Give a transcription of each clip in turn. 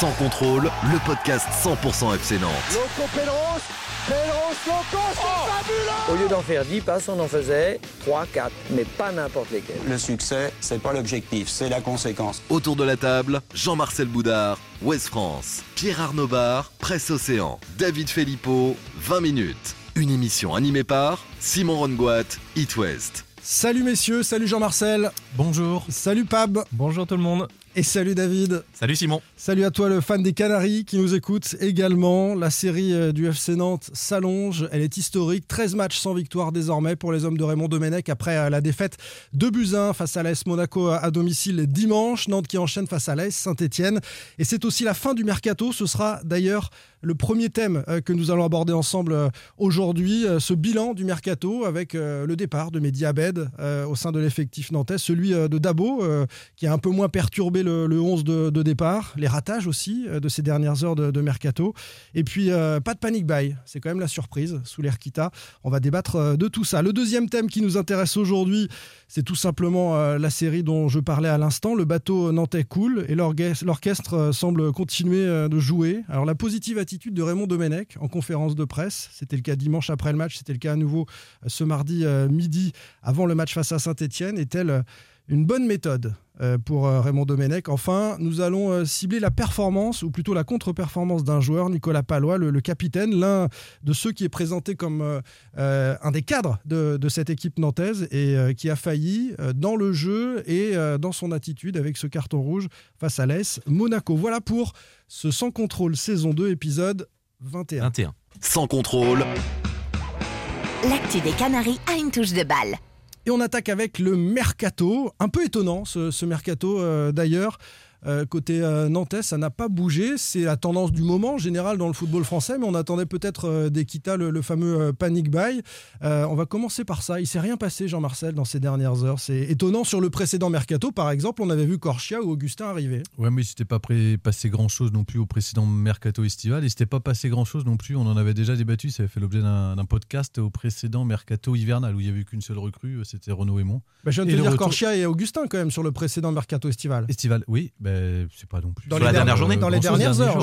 Sans contrôle, le podcast 100% FC Nantes. Loco Pedros, Pedros, Loco, c'est fabuleux Au lieu d'en faire 10 passes, on en faisait 3, 4, mais pas n'importe lesquels. Le succès, c'est pas l'objectif, c'est la conséquence. Autour de la table, Jean-Marcel Boudard, Ouest France, Pierre Arnaud Bar, Presse Océan, David Filippo, 20 minutes. Une émission animée par Simon Rongoat, It West. Salut messieurs, salut Jean-Marcel. Bonjour. Salut Pab. Bonjour tout le monde. Et salut David. Salut Simon. Salut à toi le fan des Canaries qui nous écoute également. La série euh, du FC Nantes s'allonge, elle est historique. 13 matchs sans victoire désormais pour les hommes de Raymond Domenech après euh, la défaite de Buzyn face à l'AS Monaco à domicile dimanche. Nantes qui enchaîne face à l'AS Saint-Etienne. Et c'est aussi la fin du mercato. Ce sera d'ailleurs le premier thème euh, que nous allons aborder ensemble aujourd'hui. Ce bilan du mercato avec le départ de Mehdi Abed au sein de l'effectif nantais. Celui de Dabo qui a un peu moins perturbé le, 11 de, départ. Les ratages aussi de ces dernières heures de, mercato. Et puis, pas de panic buy. C'est quand même la surprise sous l'air Kita. On va débattre de tout ça. Le deuxième thème qui nous intéresse aujourd'hui, c'est tout simplement la série dont je parlais à l'instant. Le bateau nantais coule et l'orchestre semble continuer de jouer. Alors, la positive attitude de Raymond Domenech en conférence de presse, c'était le cas dimanche après le match, c'était le cas à nouveau ce mardi midi avant le match face à Saint-Etienne, est-elle une bonne méthode euh, pour euh, Raymond Domenech. Enfin, nous allons euh, cibler la performance, ou plutôt la contre-performance d'un joueur, Nicolas Palois, le, capitaine, l'un de ceux qui est présenté comme un des cadres de, cette équipe nantaise et qui a failli dans le jeu et dans son attitude avec ce carton rouge face à l'AS Monaco. Voilà pour ce Sans contrôle saison 2, épisode 21. 21. Sans contrôle. L'actu des Canaries a une touche de balle. Et on attaque avec le mercato. Un peu étonnant ce, mercato euh, d'ailleurs. Euh, côté euh, nantais, ça n'a pas bougé. C'est la tendance du moment général dans le football français, mais on attendait peut-être euh, d'Equita le, fameux panic buy. on va commencer par ça. Il s'est rien passé, Jean-Marcel, dans ces dernières heures. C'est étonnant. Sur le précédent mercato, par exemple, on avait vu Corchia ou Augustin arriver. Ouais, mais il s'était pas passé grand-chose non plus au précédent mercato estival. Il s'était pas passé grand-chose non plus. On en avait déjà débattu. Ça avait fait l'objet d'un podcast au précédent mercato hivernal où il n'y avait qu'une seule recrue. C'était Renaud Aymon. Bah, je viens de te dire Corchia et Augustin quand même sur le précédent mercato estival. Estival, oui. Bah, c'est pas non plus. Dans la dernière journée Dans les dernières heures.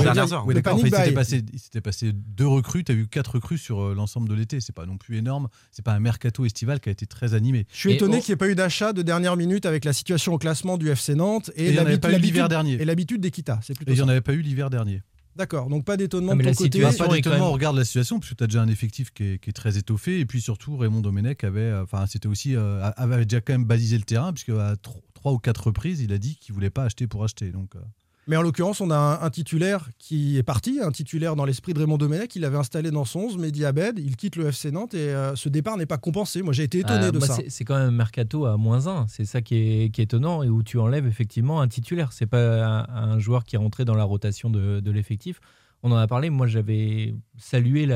il s'était passé, passé, deux recrues, tu as eu quatre recrues sur euh, l'ensemble de l'été. C'est pas non plus énorme. C'est pas un mercato estival qui a été très animé. Je suis étonné qu'il n'y ait pas eu d'achat de dernière minute avec la situation au classement du FC Nantes et, l'hiver dernier. Et l'habitude d'Equita. Et il n'y en avait pas eu l'hiver dernier. D'accord, donc pas d'étonnement ah, de ton côté. Pas d'étonnement, on regarde la situation, parce que tu as déjà un effectif qui est, très étoffé, et puis surtout Raymond Domenech avait, euh, enfin c'était aussi, euh, avait déjà quand même balisé le terrain, puisque à trois ou quatre reprises, il a dit qu'il voulait pas acheter pour acheter. Donc, mais en l'occurrence, on a un, titulaire qui est parti, un titulaire dans l'esprit de Raymond Domenech. Il avait installé dans son 11 Mehdi Abed. Il quitte le FC Nantes et euh, ce départ n'est pas compensé. Moi, j'ai été étonné euh, de ça. C'est quand même un mercato à moins 1. C'est ça qui est, étonnant et où tu enlèves effectivement un titulaire. C'est pas un, joueur qui est rentré dans la rotation de, l'effectif. On en a parlé. Moi, j'avais salué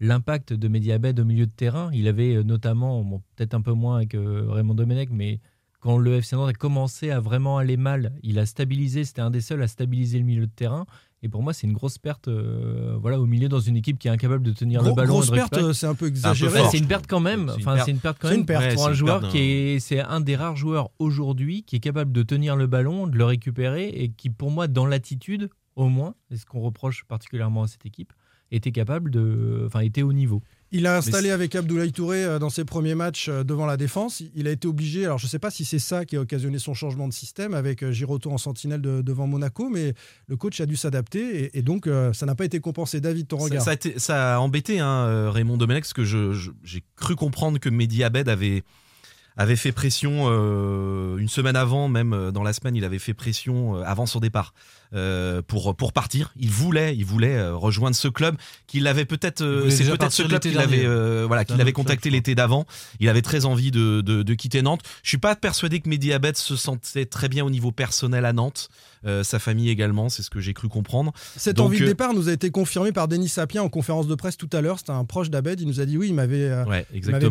l'impact de Mehdi Abed au milieu de terrain. Il avait euh, notamment, peut-être un peu moins avec Raymond Domenech, mais quand le FC Nantes a commencé à vraiment aller mal, il a stabilisé, c'était un des seuls à stabiliser le milieu de terrain. Et pour moi, c'est une grosse perte euh, voilà, au milieu dans une équipe qui est incapable de tenir le ballon. Grosse perte, c'est un peu exagéré. c'est une perte quand même. Enfin, c'est une perte quand même pour un joueur qui est, c'est un des rares joueurs aujourd'hui qui est capable de tenir le ballon, de le récupérer et qui, pour moi, dans l'attitude, au moins, c'est ce qu'on reproche particulièrement à cette équipe, était capable de, enfin, était au niveau. Il a installé avec Abdoulaye Touré euh, dans ses premiers matchs euh, devant la défense. Il a été obligé, alors je ne sais pas si c'est ça qui a occasionné son changement de système avec euh, Giroto en sentinelle devant Monaco, mais le coach a dû s'adapter et, donc ça n'a pas été compensé. David, ton regard Ça, a, été, ça a embêté hein, Raymond Domenech parce que j'ai cru comprendre que Mehdi Abed avait avait fait pression une semaine avant, même dans la semaine, il avait fait pression avant son départ euh, pour pour partir. Il voulait, il voulait euh, rejoindre ce club qu'il avait peut-être. Euh, c'est peut-être ce club qu'il avait, voilà, qu'il avait contacté l'été d'avant. Il avait très envie de, de, quitter Nantes. Je suis pas persuadé que Mehdi Abed se sentait très bien au niveau personnel à Nantes. sa famille également, c'est ce que j'ai cru comprendre. Cette envie de départ nous a été confirmée par Denis Sapien en conférence de presse tout à l'heure. C'était un proche d'Abed. Il nous a dit oui, il m'avait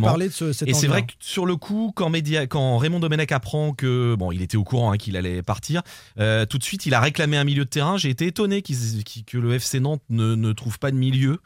parlé de ce, cette Et c'est vrai que sur le coup, quand, quand Raymond Domenech apprend que bon, il était au courant hein, qu'il allait partir, tout de suite, il a réclamé un milieu de terrain. J'ai été étonné que le FC Nantes ne, ne trouve pas de milieu.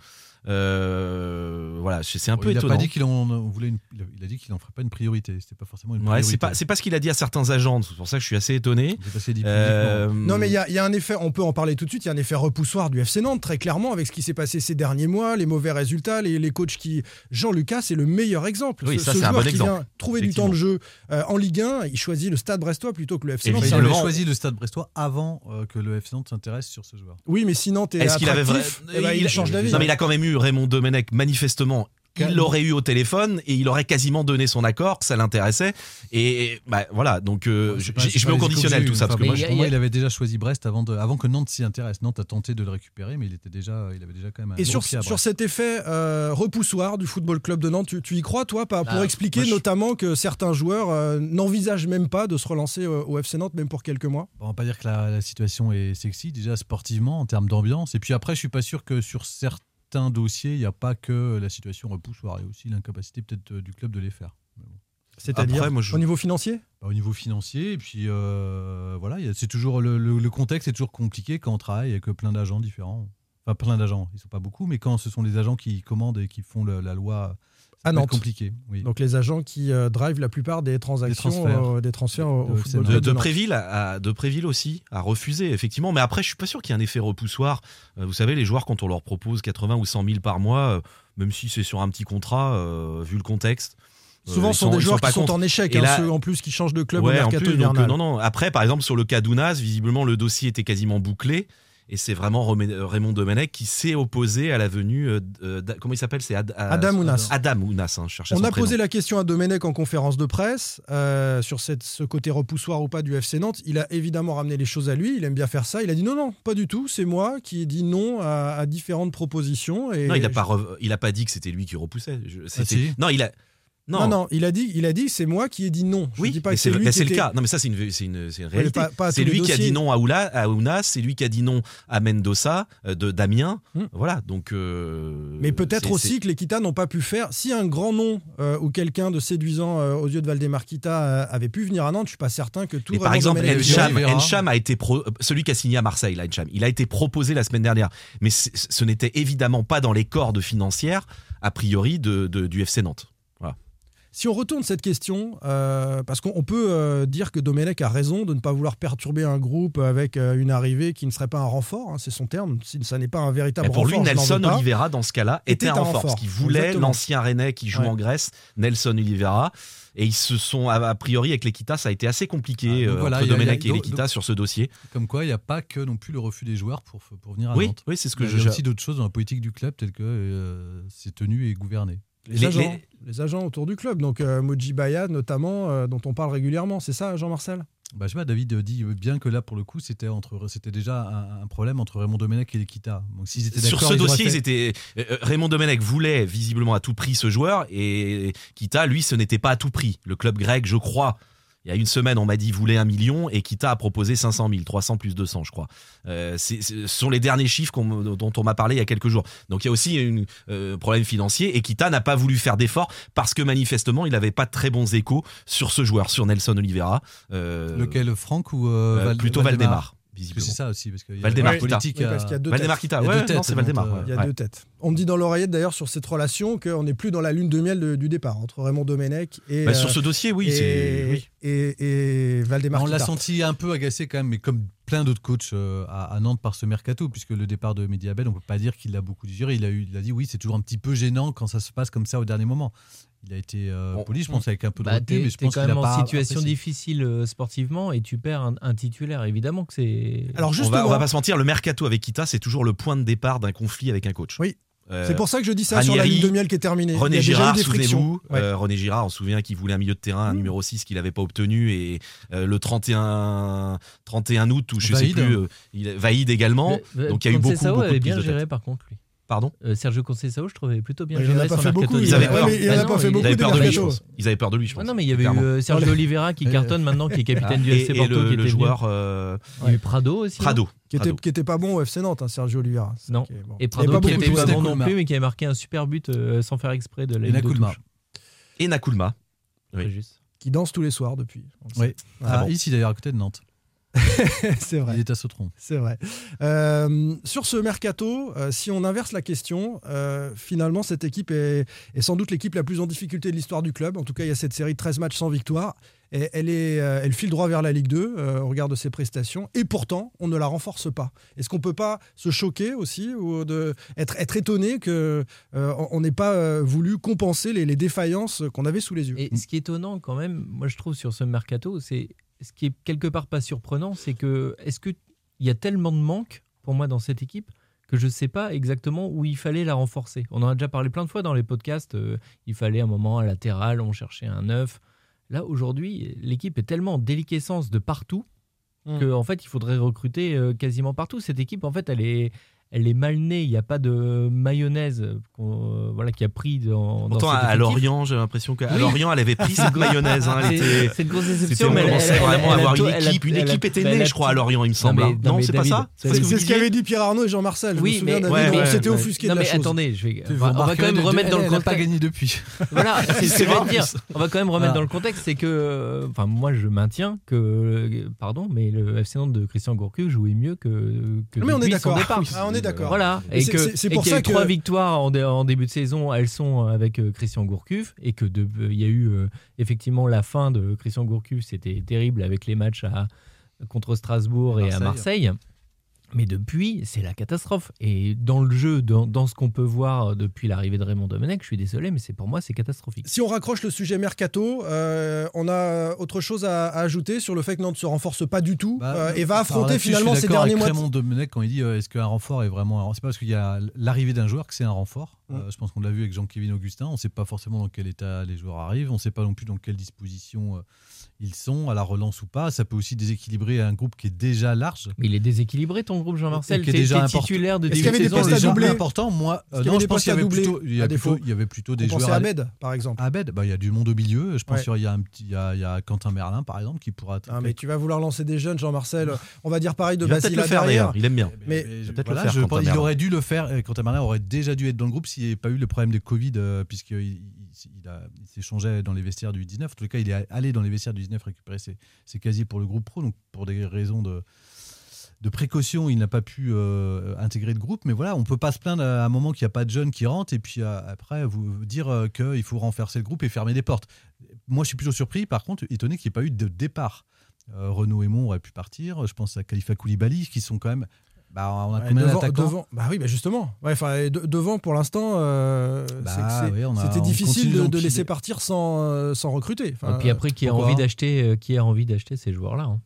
Euh, voilà, c'est un peu il n'a étonnant. pas dit qu'il en on voulait une- il a- il a dit qu'il en ferait pas une priorité. C'était pas forcément une Ouais, priorité. c'est pas, c'est pas ce qu'il a dit à certains agents. C'est pour ça que je suis assez étonné. A Euh. Non, mais il y, a- il y a un effet, on peut en parler tout de suite, il y a un effet repoussoir du FC Nantes, très clairement, avec ce qui s'est passé ces derniers mois, les mauvais résultats, les, les coachs qui. Jean-Lucas, c'est le meilleur exemple. Oui, ce ça, ce c'est un joueur bon qui exemple. vient trouver du temps de jeu euh, en Ligue 1, il choisit le stade brestois plutôt que le FC Nantes. il avait choisi le stade brestois avant euh, que le FC Nantes s'intéresse sur ce joueur. Oui, mais si Nantes est, Est-ce qu'il avait vrai eh ben, il, change d'avis. Non, mais il a quand même eu Raymond Domenech manifestement. Il l'aurait eu au téléphone et il aurait quasiment donné son accord que ça l'intéressait. Et bah, voilà, donc euh, je, pas- mets au conditionnel tout ça. Enfin, Parce que moi, il a- moi, avait déjà choisi Brest avant, de- avant que Nantes s'y intéresse. Nantes a tenté de le récupérer, mais il était déjà, il avait déjà quand même. un Et sur, pied à sur cet effet euh, repoussoir du Football Club de Nantes, tu, tu y crois, toi, pas, pour Bah, expliquer moi, je- notamment que certains joueurs euh, n'envisagent même pas de se relancer au FC Nantes, même pour quelques mois? On va pas dire que la, la situation est sexy déjà sportivement en termes d'ambiance. Et puis après, je suis pas sûr que sur certains dossiers, il n'y a pas que la situation repoussoir, il y a aussi l'incapacité peut-être euh, du club de les faire. Bon. C'est-à-dire je- au niveau financier? Bah, au niveau financier, et puis euh, voilà, c'est toujours le, le- le contexte est toujours compliqué quand on travaille avec plein d'agents différents. Enfin, plein d'agents, ils sont pas beaucoup, mais quand ce sont les agents qui commandent et qui font le- la loi, À Nantes. compliqué. Oui. Donc les agents qui euh, drivent la plupart des transactions, transferts. euh, des transferts au, au De Football de, de. Préville, à, de Préville aussi, a refusé, effectivement. Mais après, je suis pas sûr qu'il y ait un effet repoussoir. Euh, Vous savez, les joueurs, quand on leur propose 80 ou 100 000 par mois, euh, même si c'est sur un petit contrat, euh, vu le contexte. euh, Souvent, ce sont des joueurs qui sont contre. en échec, Et hein, là- ceux en plus qui changent de club Ouais, au en mercato plus, donc, hivernal. euh, non, non. Après, par exemple, sur le cas d'Ounas, visiblement, le dossier était quasiment bouclé. Et c'est vraiment euh, Raymond Domenech qui s'est opposé à la venue. euh, euh, comment il s'appelle C'est Ad- Adam Ounas. Adam Ounas, hein, je On a prénom. posé la question à Domenech en conférence de presse euh, sur cette- ce côté repoussoir ou pas du FC Nantes. Il a évidemment ramené les choses à lui. Il aime bien faire ça. Il a dit non, non, pas du tout. C'est moi qui ai dit non à, à différentes propositions. Et Non, il n'a pas, re- il a pas dit que c'était lui qui repoussait. Je- si. Non, il a. Non, Non, non, il a dit, il a dit, c'est moi qui ai dit non. Je Oui, dis pas que c'est lui c'est le était- cas. Non, mais ça, c'est une, c'est une, c'est une réalité. C'est lui qui a dit non à, Oula, à Ounas, c'est lui qui a dit non à Mendoza, euh, de Damien. Hmm. Voilà, donc. euh, Mais peut-être aussi que les Kita n'ont pas pu faire. Si un grand nom euh, ou quelqu'un de séduisant aux yeux de Valdemar Kita avait pu venir à Nantes, je suis pas certain que tout. Mais par exemple, Encham. Encham a été pro- celui qui a signé à Marseille, là, Encham. Il a été proposé la semaine dernière, mais ce n'était évidemment pas dans les cordes financières a priori de, de- du FC Nantes. Si on retourne cette question, euh, parce qu'on on peut euh, dire que Domenech a raison de ne pas vouloir perturber un groupe avec euh, une arrivée qui ne serait pas un renfort, hein, c'est son terme. Si ça n'est pas un véritable Et pour lui, renfort, Nelson. Oliveira, dans ce cas-là, était, Était un renfort. renfort. Parce qu'il voulait l'ancien Rennais qui joue Ouais. en Grèce, Nelson Oliveira. Et ils se sont, a priori, avec l'Equita, ça a été assez compliqué Ah, euh, voilà, entre il y Domenech il y et l'Equita sur ce dossier. Comme quoi, il n'y a pas que non plus le refus des joueurs pour, pour venir à Oui, Nantes. oui c'est ce que Il y je. a aussi d'autres choses dans la politique du club, telles que euh, c'est tenu et gouverné. Les, Les- agents, les- les agents autour du club, donc euh, Moji Bayad notamment, euh, dont on parle régulièrement, c'est ça, Jean-Marcel? Bah, je sais pas, David dit bien que là, pour le coup, c'était entre, c'était déjà un, un problème entre Raymond Domenech et l'Equita. Donc, s'ils étaient Sur ce ils dossier, ils étaient. euh, Raymond Domenech voulait visiblement à tout prix ce joueur et Kita, lui, ce n'était pas à tout prix. Le club grec, je crois. Il y a une semaine, on m'a dit voulait un million et Kita a proposé 500 000, 300 plus 200, je crois. Euh, c'est- ce sont les derniers chiffres qu'on dont on m'a parlé il y a quelques jours. Donc il y a aussi un problème financier et Kita n'a pas voulu faire d'efforts parce que manifestement, il n'avait pas de très bons échos sur ce joueur, sur Nelson Oliveira. Euh, Lequel, Franck ou euh, euh, Plutôt Valdemar. Visiblement. c'est ça aussi. Parce qu'il y a Valdemar politique. Oui, parce qu'il y a deux Valdemar têtes. Kita, Il y a ouais, deux non, têtes, c'est Valdemar. donc, ouais. euh, Il y a Ouais. deux têtes. On me dit dans l'oreillette d'ailleurs sur cette relation qu'on n'est plus dans la lune de miel de- du départ entre Raymond Domenech et, Bah, sur euh, ce dossier, oui, et, oui. et, et Valdemar On l'a senti un peu agacé quand même, mais comme plein d'autres coachs euh, à, à Nantes par ce mercato, puisque le départ de Mediabel, on peut pas dire qu'il l'a beaucoup digéré. Il a, eu, il a dit oui, c'est toujours un petit peu gênant quand ça se passe comme ça au dernier moment. Il a été euh, Bon. poli, je pense, avec un peu de Bah, t'es mais je pense quand qu'il a même pas en situation apprécié. difficile euh, sportivement et tu perds un, un titulaire. Évidemment que c'est. Alors On justement, va, on va pas se mentir, le mercato avec Kita, c'est toujours le point de départ d'un conflit avec un coach. Oui. Euh, c'est pour ça que je dis ça sur la Ranieri, ligne de miel qui est terminée. René Il y a déjà eu Girard, souvenez-vous. Ouais. euh, René Girard, on se souvient qu'il voulait un milieu de terrain, un Mmh. numéro 6 qu'il n'avait pas obtenu. Et euh, le 31, 31 août, ou je Vaïd. sais plus, euh, il, Vaïd également. Mais- donc il y a eu beaucoup, Conceição beaucoup de bien de géré tête. par contre lui. Pardon Euh, Sergio Conceição, je trouvais plutôt bien il en a pas fait beaucoup, ils avaient peur. A de lui, pense. Ils avaient peur de lui, je pense. Ah non, mais il y avait eu euh, Sergio Oliveira qui Et- cartonne maintenant, qui est capitaine du et, FC et Porto, le, qui le était joueur euh, Il y a eu Prado aussi. Prado. Qui était, Prado. qui était pas bon au FC Nantes, hein, Sergio Oliveira. Non. est bon. Et Prado qui pas était pas bon non plus, mais qui avait marqué un super but euh, sans faire exprès de la Nakulma. Et Nakulma. Oui. Très juste. qui danse tous les soirs depuis. Oui. Ah Ah, bon. Ici d'ailleurs, à côté de Nantes. c'est vrai. Il est à Sautron. C'est vrai. Euh, sur ce mercato, euh, si on inverse la question, euh, finalement, cette équipe est, est sans doute l'équipe la plus en difficulté de l'histoire du club. En tout cas, il y a cette série de 13 matchs sans victoire. Et elle, est, euh, elle file droit vers la Ligue 2 euh, au regard de ses prestations. Et pourtant, on ne la renforce pas. Est-ce qu'on peut pas se choquer aussi ou de, être, être étonné qu'on on n'ait pas euh, voulu compenser les, les défaillances qu'on avait sous les yeux? Et ce qui est étonnant quand même, moi je trouve sur ce mercato, c'est ce qui est quelque part pas surprenant, c'est que est-ce que il y a tellement de manques pour moi dans cette équipe que je ne sais pas exactement où il fallait la renforcer. On en a déjà parlé plein de fois dans les podcasts. euh, il fallait un moment un latéral, on cherchait un neuf. Là aujourd'hui, l'équipe est tellement en déliquescence de partout Mm. qu'en fait il faudrait recruter euh, quasiment partout. Cette équipe en fait elle est elle est mal née. Il n'y a pas de mayonnaise qu'on- euh, voilà qui a pris dans. Pourtant, à effectif. Lorient, j'ai l'impression qu'à Oui. Lorient, elle avait pris cette mayonnaise. hein, C'est- était- c'est une grosse c'était- déception, on mais elle- elle- vraiment elle à a avoir une équipe. Une équipe était née, je crois, à Lorient, il me semble. hein. Non, mais c'est pas ça C'est ce qu'avaient dit Pierre Arnaud et Jean-Marcel. Je Oui, me mais- ouais. offusqué Non mais attendez, On va, quand même remettre dans elle- le n'a pas contexte. gagné depuis. Voilà, c'est dire. On va quand même remettre dans le contexte, c'est que, enfin, moi, je maintiens que, euh, pardon, mais le FC Nantes de Christian Gourcuff jouait mieux que. Mais on est d'accord. Est d'accord. Voilà, Et que c'est- et pour ça que- trois victoires en, dé- en début de saison, elles sont avec euh, Christian Gourcuff, et que de- il y a eu euh, effectivement la fin de Christian Gourcuff, c'était terrible avec les matchs à, contre Strasbourg et à Marseille. Mais depuis, c'est la catastrophe. Et dans le jeu, dans, dans ce qu'on peut voir depuis l'arrivée de Raymond Domenech, je suis désolé, mais c'est pour moi, c'est catastrophique. Si on raccroche le sujet mercato, euh, on a autre chose à, à ajouter sur le fait que Nantes se renforce pas du tout Bah, euh, et va affronter finalement je suis ces derniers avec mois. Raymond Domenech quand il dit euh, est-ce qu'un renfort est vraiment un renfort? C'est pas parce qu'il y a l'arrivée d'un joueur que c'est un renfort. Mm. Euh, je pense qu'on l'a vu avec Jean-Kévin Augustin. On ne sait pas forcément dans quel état les joueurs arrivent. On ne sait pas non plus dans quelle disposition euh, ils sont, à la relance ou pas. Ça peut aussi déséquilibrer un groupe qui est déjà large. Mais il est déséquilibré ton groupe, Jean-Marcel. Qui est déjà titulaire de Est-ce qu'il y début avait de des saison. postes à doubler important. Moi, euh, qu'il y non, avait je des pense qu'il y avait plutôt, il y à a défaut plutôt- il y avait plutôt des joueurs. à Med, par exemple. Abed, bah, il y a du monde au milieu. Je pense Ouais. qu'il y, a un petit- il y a, il y a Quentin Merlin, par exemple, qui pourra. Ah, mais tu vas vouloir lancer des jeunes, Jean-Marcel. On va dire pareil de Il va peut-être Basile le faire derrière. il aime bien. Mais peut-être le voilà, faire, je il aurait dû le faire. Quentin Merlin aurait déjà dû être dans le groupe s'il n'y avait pas eu le problème de Covid, euh, puisqu'il il, a- il s'échangeait dans les vestiaires du 19. En tout cas, il est allé dans les vestiaires du 19 récupérer ses, casiers pour le groupe pro. Donc, pour des raisons de, de précaution, il n'a pas pu euh, intégrer le groupe. Mais voilà, on peut pas se plaindre à un moment qu'il n'y a pas de jeunes qui rentrent et puis euh, après vous vous dire euh, qu'il faut renforcer le groupe et fermer des portes. Moi, je suis plutôt surpris, par contre, étonné qu'il n'y ait pas eu de départ. Euh, Renaud Aymon aurait pu partir. Je pense à Khalifa Koulibaly, qui sont quand même. Bah, on a Ouais, combien devant, devant- bah oui, bah justement. Ouais, de- devant, pour l'instant, euh, Bah c'est que c'est- oui, on a- c'était on difficile de, laisser partir sans, euh, sans recruter. Enfin, Et puis après, qui a envie d'acheter, euh, qui a envie d'acheter ces joueurs-là hein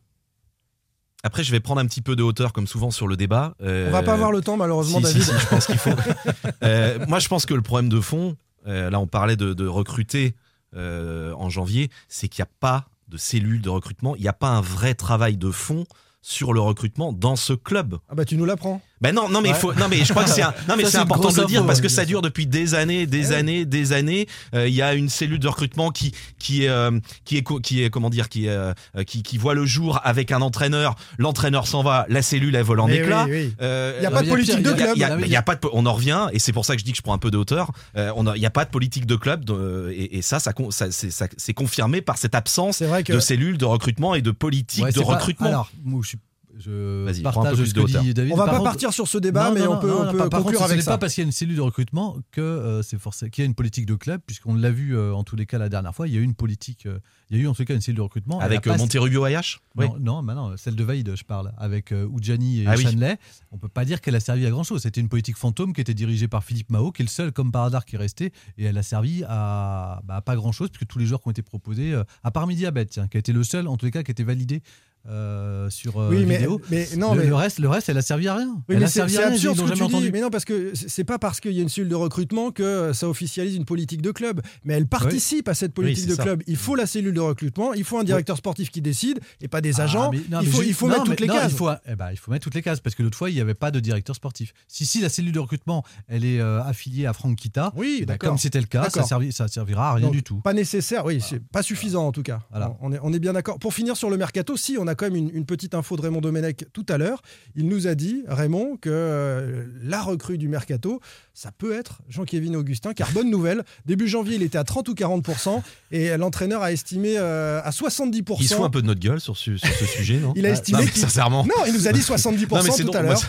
Après, je vais prendre un petit peu de hauteur, comme souvent, sur le débat. Euh, on va pas avoir le temps, malheureusement, si, David. si, je pense qu'il faut. Euh, moi, je pense que le problème de fond, euh, là, on parlait de, de recruter euh, en janvier, c'est qu'il n'y a pas de cellule de recrutement, il n'y a pas un vrai travail de fond sur le recrutement dans ce club. Ah bah tu nous l'apprends. Ben non, non mais il faut, non mais je crois que c'est, un- non mais c'est important de le dire info, parce que ça dure depuis des années, des Ouais. années, des années. Euh, Il y a une cellule de recrutement qui qui est euh, qui est qui est comment dire qui euh, qui, qui voit le jour avec un entraîneur. L'entraîneur s'en va, la cellule elle vole en éclats. oui, oui. Euh, Il y a pas de il a politique de il club. il y a- oui, il pas de, on en revient et c'est pour ça que je dis que je prends un peu de hauteur. Euh, on a- il n'y a pas de politique de club de- et, et ça, ça, ça, c'est, confirmé par cette absence C'est vrai que de cellules de recrutement et de politique Ouais, de pas- recrutement. alors, moi, je, suis- je Vas-y, prends un peu partage ce que dit David. on va Par pas contre- partir sur ce débat, Non, mais non, on peut, non, on peut par- conclure contre, ce avec n'est ça. pas parce qu'il y a une cellule de recrutement que euh, c'est forcé qu'il y a une politique de club, puisqu'on l'a vu euh, en tous les cas la dernière fois. Il y a eu une politique, euh, il y a eu en tout cas une cellule de recrutement avec a euh, pas- Monterrubio Ayash Oui. Non, non, bah non, celle de Vaïd, je parle, avec euh, Oudjani et Ah oui. Chanley. On peut pas dire qu'elle a servi à grand chose. C'était une politique fantôme qui était dirigée par Philippe Mao, qui est le seul, comme par hasard, qui est resté. Et elle a servi à, bah, à pas grand chose, puisque tous les joueurs qui ont été proposés, euh, à part Midiabet, tiens, qui a été le seul, en tous les cas, qui était validé euh, sur euh, Oui, mais, vidéo. mais non, le, mais le reste, le reste, elle a servi à rien. Oui, elle mais a servi à rien. absurde ce que tu dis. Mais non, parce que c'est pas parce qu'il y a une cellule de recrutement que ça officialise une politique de club. Mais elle participe à cette politique de ça. club. Il faut la cellule de recrutement, il faut un directeur sportif qui décide et pas des agents. Ah, non, il faut, il faut non, mettre toutes les cases. Il faut, eh ben, il faut mettre toutes les cases parce que l'autre fois, il n'y avait pas de directeur sportif. Si, si la cellule de recrutement, elle est euh, affiliée à Franck Kita, Oui, eh ben, comme c'était le cas, ça, servi- ça servira à rien Donc, du tout. Pas nécessaire, oui, c'est pas suffisant en tout cas. Voilà. On est, on est bien d'accord. Pour finir sur le mercato, si on a a quand même une, une petite info de Raymond Domenech tout à l'heure. Il nous a dit, Raymond, que euh, la recrue du mercato, ça peut être Jean-Kévin Augustin, car bonne nouvelle, début janvier, il était à 30 ou 40%, et l'entraîneur a estimé euh, à 70%. Il se fout un peu de notre gueule sur ce, sur ce sujet, non Il a estimé Non, sincèrement. Non, il nous a dit 70% Non, mais c'est tout donc- à l'heure.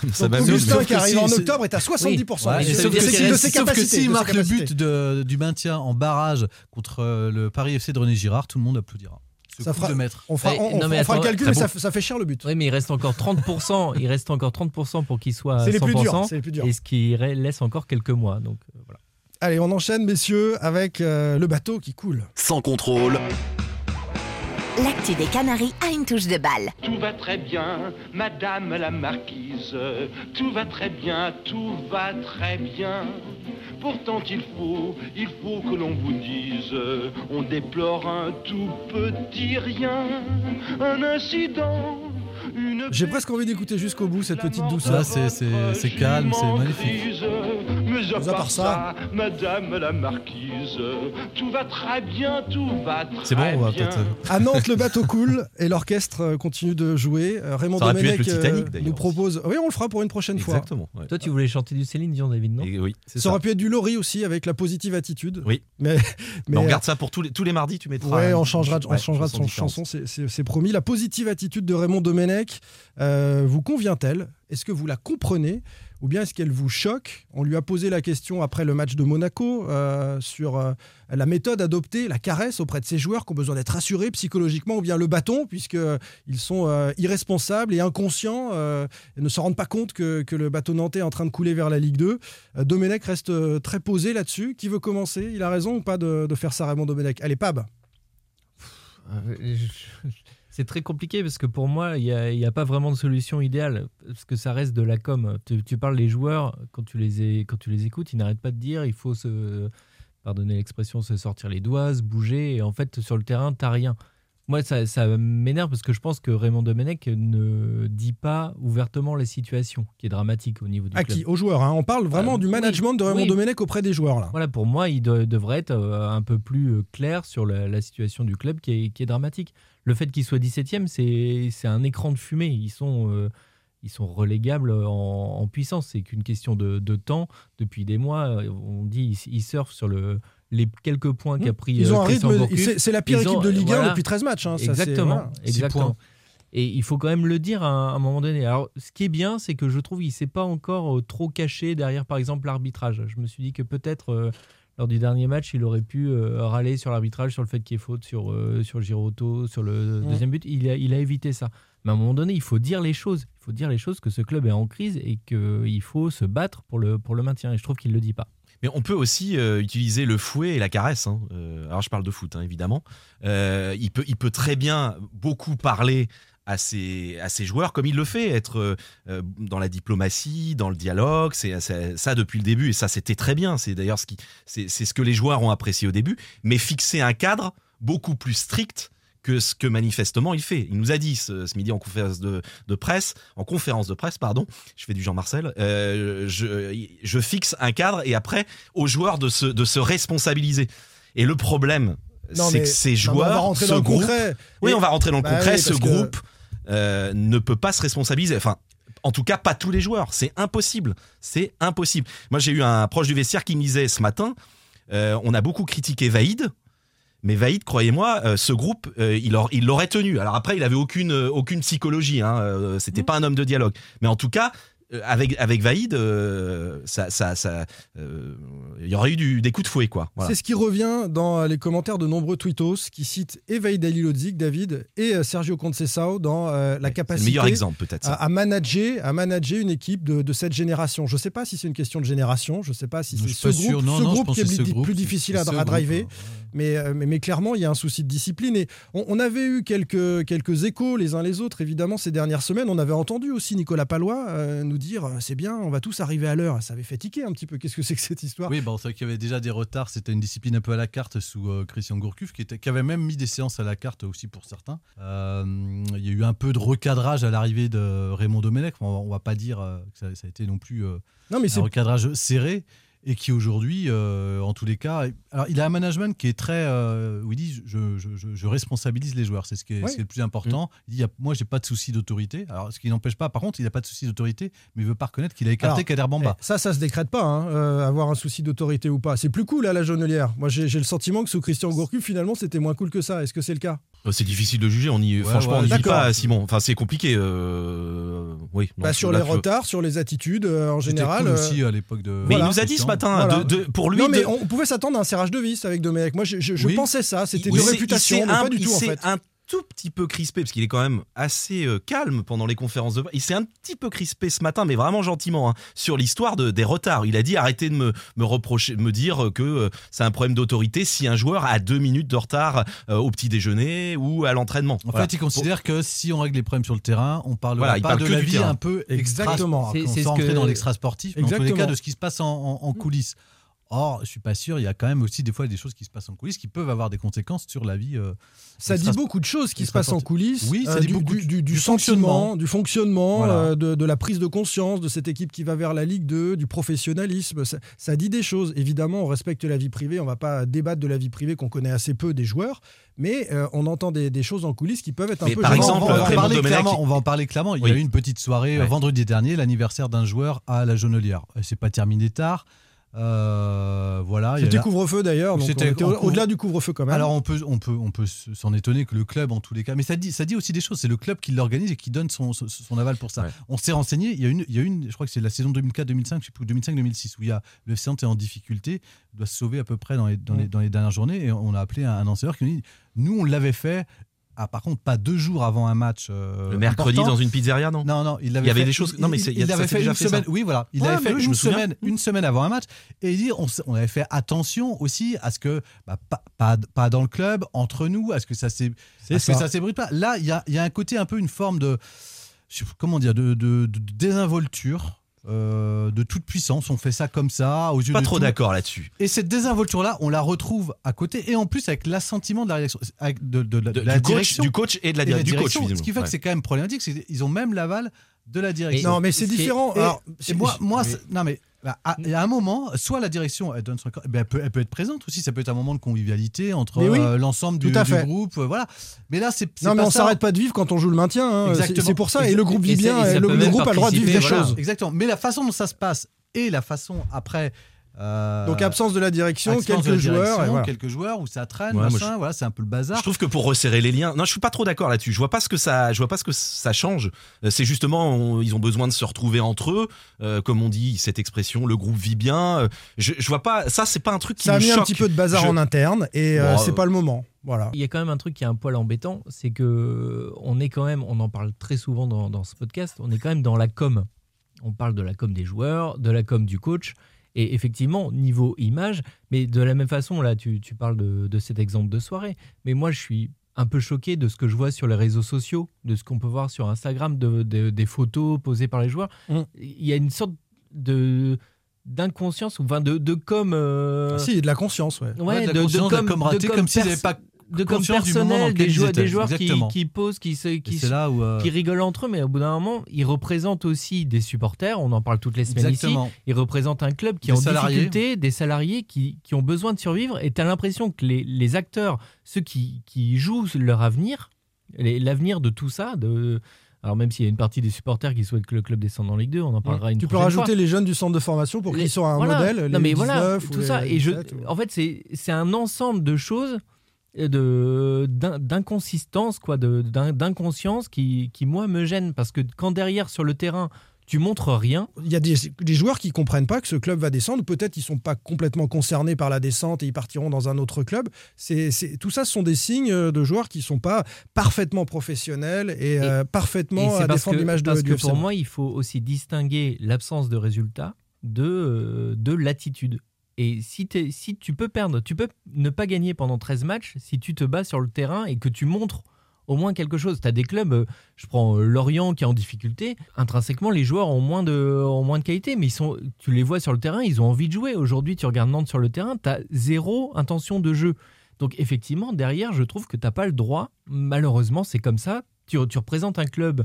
Augustin qui arrive si- en octobre est à 70%. Ouais, Et et c'est- sauf que de ses sauf que s'il marque le but de- du maintien en barrage contre euh, le Paris FC de René Girard, tout le monde applaudira. Ce Ça coup fera- de maître. On fera, on- non, on mais fera le calcul, mais ça, fait cher le but. Oui, mais il reste encore 30%. il reste encore 30% pour qu'il soit à C'est les plus 100%. durs. C'est les plus durs. Et ce qui laisse encore quelques mois. Donc euh, voilà. Allez, on enchaîne, messieurs, avec euh, le bateau qui coule. Sans contrôle, L'actu des Canaries a une touche de balle. Tout va très bien, Madame la Marquise. Tout va très bien, tout va très bien. Pourtant il faut, il faut que l'on vous dise, on déplore un tout petit rien, un incident. J'ai presque envie d'écouter jusqu'au bout cette petite douceur. Ah, c'est- calme, c'est magnifique. Mais à Mais à part part ça, Madame la Marquise, tout va très bien, tout va très bien. C'est bon, on va peut-être. À Nantes, le bateau coule et l'orchestre euh, continue de jouer. Euh, Raymond Ça pu Domenech être le euh, Titanic, nous propose. Oui, on le fera pour une prochaine fois. Exactement. ouais. Toi, tu voulais chanter du Céline Dion, David, non? Et oui, c'est Ça ça. aurait pu être du Laurie aussi avec la positive attitude. Oui. Mais, Mais on regarde ça pour tous les, tous les mardis, tu mettras. Ouais, on changera, de- on ouais, changera de son chanson, c'est promis. La positive attitude de Raymond Domenech euh, vous convient-elle? Est-ce que vous la comprenez? Ou bien est-ce qu'elle vous choque? On lui a posé la question après le match de Monaco euh, sur euh, la méthode adoptée, la caresse auprès de ces joueurs qui ont besoin d'être rassurés psychologiquement ou bien le bâton puisqu'ils sont irresponsables et inconscients et ne se rendent pas compte que, le bateau nantais est en train de couler vers la Ligue 2. Euh, Domenech reste très posé là-dessus. Qui veut commencer? Il a raison ou pas de, de faire ça Raymond Domenech? Allez, Pab C'est très compliqué parce que pour moi, il n'y a, pas vraiment de solution idéale parce que ça reste de la com. Tu, tu parles des joueurs, quand tu les, é- quand tu les écoutes, ils n'arrêtent pas de dire il faut se, pardonnez l'expression, se sortir les doigts, se bouger. Et en fait, sur le terrain, tu rien. Moi, ça, ça m'énerve parce que je pense que Raymond Domenech ne dit pas ouvertement la situation qui est dramatique au niveau du À club. qui Aux joueurs. hein. On parle vraiment Euh, du oui, management de Raymond oui. Domenech auprès des joueurs. Là. Voilà, pour moi, il de- devrait être euh, un peu plus euh, clair sur la, la situation du club qui est, qui est dramatique. Le fait qu'il soit 17e, c'est c'est un écran de fumée. Ils sont, euh, ils sont relégables en, en puissance. C'est qu'une question de, de temps. Depuis des mois, euh, on dit ils, ils surfent sur le, les quelques points qu'a pris Ils ont euh, un Christian rythme. C'est la pire Ils ont- équipe de Ligue 1 voilà. depuis 13 matchs. hein. Ça, exactement, voilà. Exactement. Et il faut quand même le dire à un, à un moment donné. Alors, ce qui est bien, c'est que je trouve qu'il s'est pas encore euh, trop caché derrière, par exemple, l'arbitrage. Je me suis dit que peut-être euh, lors du dernier match, il aurait pu euh, râler sur l'arbitrage, sur le fait qu'il y ait faute sur euh, sur Giroto, sur le deuxième but. Il a, il a évité ça. Mais à un moment donné, il faut dire les choses. Il faut dire les choses que ce club est en crise et qu'il faut se battre pour le pour le maintien. Et je trouve qu'il le dit pas. Mais on peut aussi euh, utiliser le fouet et la caresse. hein. Euh, alors je parle de foot, hein, évidemment. Euh, il, peut, il peut très bien beaucoup parler à ses, à ses joueurs, comme il le fait, être euh, dans la diplomatie, dans le dialogue. C'est ça depuis le début, et ça c'était très bien. C'est d'ailleurs ce qui, c'est c'est ce que les joueurs ont apprécié au début. Mais fixer un cadre beaucoup plus strict que ce que manifestement il fait. Il nous a dit ce, ce midi en conférence de, de presse, en conférence de presse, pardon, je fais du Jean-Marcel, euh, je, je fixe un cadre et après aux joueurs de se, de se responsabiliser. Et le problème, c'est que ces joueurs, ce groupe, oui, on va rentrer dans le Bah concret, ce groupe euh, ne peut pas se responsabiliser. Enfin, en tout cas, pas tous les joueurs. C'est impossible. C'est impossible. Moi, j'ai eu un proche du vestiaire qui me disait ce matin, euh, on a beaucoup critiqué Vaïd. Mais Vaïd, croyez-moi, euh, ce groupe, euh, il l'aur- il l'aurait tenu. Alors après, il avait aucune, aucune psychologie. Hein, C'était pas un homme de dialogue. Mais en tout cas, avec, avec Vaïd, euh, ça, ça, ça, euh, il y aurait eu du- des coups de fouet, quoi. Voilà. C'est ce qui revient dans les commentaires de nombreux tweetos qui citent Evaïd Dalilodzic, David, et euh, Sergio Conceição dans euh, la le capacité meilleur exemple, peut-être. à, manager, à manager une équipe de, de cette génération. Je ne sais pas si c'est une question de génération, je ne sais pas si c'est ce groupe. Non, ce non, groupe qui est plus, groupe, difficile c'est à, groupe, driver. ouais. Mais, euh, mais, mais clairement, il y a un souci de discipline. Et on, on avait eu quelques, quelques échos les uns les autres, évidemment, ces dernières semaines. On avait entendu aussi Nicolas Palois euh, nous dire euh, c'est bien, on va tous arriver à l'heure. Ça avait fait tiquer un petit peu. Qu'est-ce que c'est que cette histoire? Oui, bon, c'est vrai qu'il y avait déjà des retards. C'était une discipline un peu à la carte sous euh, Christian Gourcuff, qui, était, qui avait même mis des séances à la carte aussi pour certains. Euh, il y a eu un peu de recadrage à l'arrivée de Raymond Domenech. On, va- on va pas dire que ça, ça a été non plus Non, mais un recadrage serré. Et qui aujourd'hui, euh, en tous les cas, alors il a un management qui est très, euh, où il dit je, je- je- je responsabilise les joueurs, c'est ce, qui est Ouais. ce qui est le plus important. Il dit il a- moi j'ai pas de souci d'autorité, alors ce qui n'empêche pas, par contre, il n'a pas de souci d'autorité, mais il veut pas reconnaître qu'il a écarté Kader Bamba. Eh, Ça, ça se décrète pas, hein, euh, avoir un souci d'autorité ou pas. C'est plus cool à la jaunelière. Moi, j'ai le sentiment que sous Christian Gourcuff, finalement, c'était moins cool que ça. Est-ce que c'est le cas? C'est difficile de juger. On y, Ouais, franchement, ouais, on n'y pas, Simon. Enfin, c'est compliqué. euh, Oui. non, Bah, Sur là, les retards, sur les attitudes, euh, en général. cool euh, aussi à l'époque de. Mais Voilà. il nous a dit ce matin, Voilà. de, de- pour lui, non, mais de- on, pouvait s'attendre à un serrage de vis avec Domenech. Moi, je, je- je Oui. pensais ça. C'était de réputation, mais pas un- du tout, en fait. Tout petit peu crispé parce qu'il est quand même assez euh, calme pendant les conférences de presse. Il s'est un petit peu crispé ce matin, mais vraiment gentiment, hein, sur l'histoire de, des retards. Il a dit arrêtez de me, me reprocher, me dire que euh, c'est un problème d'autorité si un joueur a deux minutes de retard euh, au petit déjeuner ou à l'entraînement. En Voilà. fait, il considère que si on règle les problèmes sur le terrain, on parlera Voilà, il pas parle de que la vie terrain. un peu Exactement. extra- C'est- sans c'est ce que- dans l'extra sportif, mais en tous les cas Exactement. de ce qui se passe en, en- en coulisses. Or, je suis pas sûr. Il y a quand même aussi des fois des choses qui se passent en coulisses qui peuvent avoir des conséquences sur la vie. euh, Ça dit beaucoup de choses qui se passent en coulisses. Oui, ça euh, dit du, beaucoup du, de- du, du du sentiment, fonctionnement. du fonctionnement, Voilà. euh, de, de la prise de conscience de cette équipe qui va vers la Ligue 2, du professionnalisme. Ça, ça dit des choses. Évidemment, on respecte la vie privée. On va pas débattre de la vie privée qu'on connaît assez peu des joueurs, mais euh, on entend des, des choses en coulisses qui peuvent être un Mais peu par exemple, on, va en Raymond parler Domenech- clairement, on va en parler clairement. Il Oui. y a eu une petite soirée Ouais. vendredi dernier, l'anniversaire d'un joueur à la Jaunelière. Euh, C'est pas terminé tard. Euh, voilà. il y a C'était couvre-feu d'ailleurs, C'était au-delà du couvre-feu quand même. Alors on peut, on peut, on peut s'en étonner que le club, en tous les cas, mais ça dit, ça dit aussi des choses. C'est le club qui l'organise et qui donne son, son, son aval pour ça. Ouais. On s'est renseigné. Il y a une, il y a une, je crois que c'est la saison 2004-2005, je sais plus 2005-2006 où il y a le FC Nantes est en difficulté, doit se sauver à peu près dans les, dans les, dans les dernières journées et on a appelé un, un ancien qui nous dit, nous on l'avait fait. Ah, par contre, pas deux jours avant un match. euh, Le mercredi important. dans une pizzeria, non? Non, non, il Il y avait avait fait- des choses- non, mais il- il il y a- ça l'avait s'est fait déjà une fait, ça. semaine. Oui, voilà, il Ouais, avait fait une semaine, une semaine avant un match. Et il dit, on, on avait fait attention aussi à ce que bah, pas, pas, pas dans le club, entre nous, à ce que ça ça. ça s'ébruite pas. Là, il y a, y a un côté un peu une forme de, comment dire, de, de- de désinvolture. Euh, de toute puissance, on fait ça comme ça, aux yeux Pas de trop d'accord là-dessus. Et cette désinvolture-là, on la retrouve à côté, et en plus avec l'assentiment de la réaction, avec de, de- de De- la du, coach, direction du coach et de la, et la du coach, direction, ce visiblement. qui fait Ouais. que c'est quand même problématique, c'est qu'ils ont même l'aval de la direction. non, mais c'est différent. Et, Alors, et c'est- moi, moi mais- c'est- non mais bah, à, y a un moment, soit la direction, elle donne son accord, eh ben, elle, peut, elle peut être présente aussi. Ça peut être un moment de convivialité entre oui, euh, l'ensemble du, à du groupe, euh, voilà. Mais là, c'est Non, mais pas on s'arrête pas de vivre quand on joue le maintien. hein. C'est- Exactement. C'est pour ça. Et le groupe vit bien. et ça et le, groupe a le droit de vivre des voilà. choses. Exactement. Mais la façon dont ça se passe et la façon après. Euh, Donc absence de la direction, absence quelques de la joueurs. direction, et voilà. quelques joueurs où ça traîne, Ouais, voilà, c'est un peu le bazar. Je trouve que pour resserrer les liens, non, je suis pas trop d'accord là-dessus. Je vois pas ce que ça, je vois pas ce que ça change. Euh, C'est justement, on- ils ont besoin de se retrouver entre eux, euh, comme on dit cette expression, le groupe vit bien. Je, je vois pas, ça c'est pas un truc qui Ça a mis un petit peu de bazar Je- en interne et euh, Bon, c'est euh, pas le moment. Voilà. Il y a quand même un truc qui est un poil embêtant, c'est que on est quand même, on en parle très souvent dans, dans ce podcast, on est quand même dans la com. On parle de la com des joueurs, de la com du coach, et effectivement, niveau image, mais de la même façon, là, tu, tu parles de, de cet exemple de soirée, mais moi, je suis un peu choqué de ce que je vois sur les réseaux sociaux, de ce qu'on peut voir sur Instagram, de, de- des photos posées par les joueurs. Mm. Il y a une sorte de d'inconscience ou enfin de, de com euh, Si, de la conscience, ouais. Ouais, Ouais, de la de, de conscience, de la com, com ratée, de com comme s'ils n'avaient pas de com conscience du moment dans personnel des étaient. des joueurs qui, qui posent, qui, se, qui, là où. euh, qui rigolent entre eux, mais au bout d'un moment, ils représentent aussi des supporters. On en parle toutes les semaines Exactement. ici. Ils représentent un club qui Des est en difficulté, des salariés qui, qui ont besoin de survivre. Et tu as l'impression que les, les acteurs, ceux qui, qui jouent leur avenir, l'avenir de tout ça, de, alors même s'il y a une partie des supporters qui souhaitent que le club descende en Ligue 2, on en parlera une Tu peux prochaine fois. rajouter les jeunes du centre de formation pour qu'ils soient un voilà. modèle. Non, les mais voilà, 19 ou tout les ça. Et je, 17 ou- en fait, c'est c'est un ensemble de choses, euh, de d'in- d'inconsistance, quoi, de- d'in- d'inconscience qui, qui, moi, me gêne. Parce que quand derrière, sur le terrain, tu montres rien, Il y a des, des joueurs qui comprennent pas que ce club va descendre, peut-être ils sont pas complètement concernés par la descente et ils partiront dans un autre club. C'est, c'est- tout ça, ce sont des signes euh, de joueurs qui sont pas parfaitement professionnels et, euh, Et parfaitement c'est à défendre que, l'image de, parce du que FC pour moi, il faut aussi distinguer l'absence de résultats de, euh, de l'attitude. Et si, tu peux perdre, tu peux ne pas gagner pendant 13 matchs si tu te bats sur le terrain et que tu montres au moins quelque chose. Tu as des clubs, euh, je prends euh, Lorient qui est en difficulté, intrinsèquement les joueurs ont moins de, moins de qualité, mais ils sont, tu les vois sur le terrain, ils ont envie de jouer. Aujourd'hui, tu regardes Nantes sur le terrain, tu as zéro intention de jeu. Donc effectivement, derrière, je trouve que tu n'as pas le droit, malheureusement, c'est comme ça, tu représentes un club,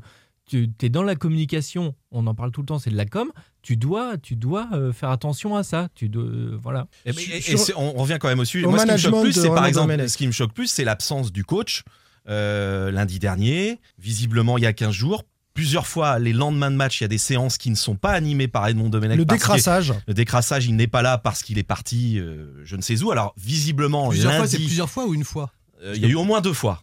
tu es dans la communication, on en parle tout le temps, c'est de la com. Tu dois, tu dois euh, faire attention à ça. Tu dois, euh, voilà. Et, Sur- et- et sur- c'est- on revient quand même au sujet. au Moi, ce qui me choque management plus, c'est par exemple, Domenech. ce qui me choque plus, c'est l'absence du coach euh, lundi dernier. Visiblement, il y a 15 jours. Plusieurs fois, les lendemains de match, il y a des séances qui ne sont pas animées par Edmond Domenech. Le décrassage. Le décrassage, il n'est pas là parce qu'il est parti, euh, je ne sais où. Alors, visiblement, Plusieurs fois, lundi, c'est plusieurs fois ou une fois? Euh, il y a eu au moins deux fois.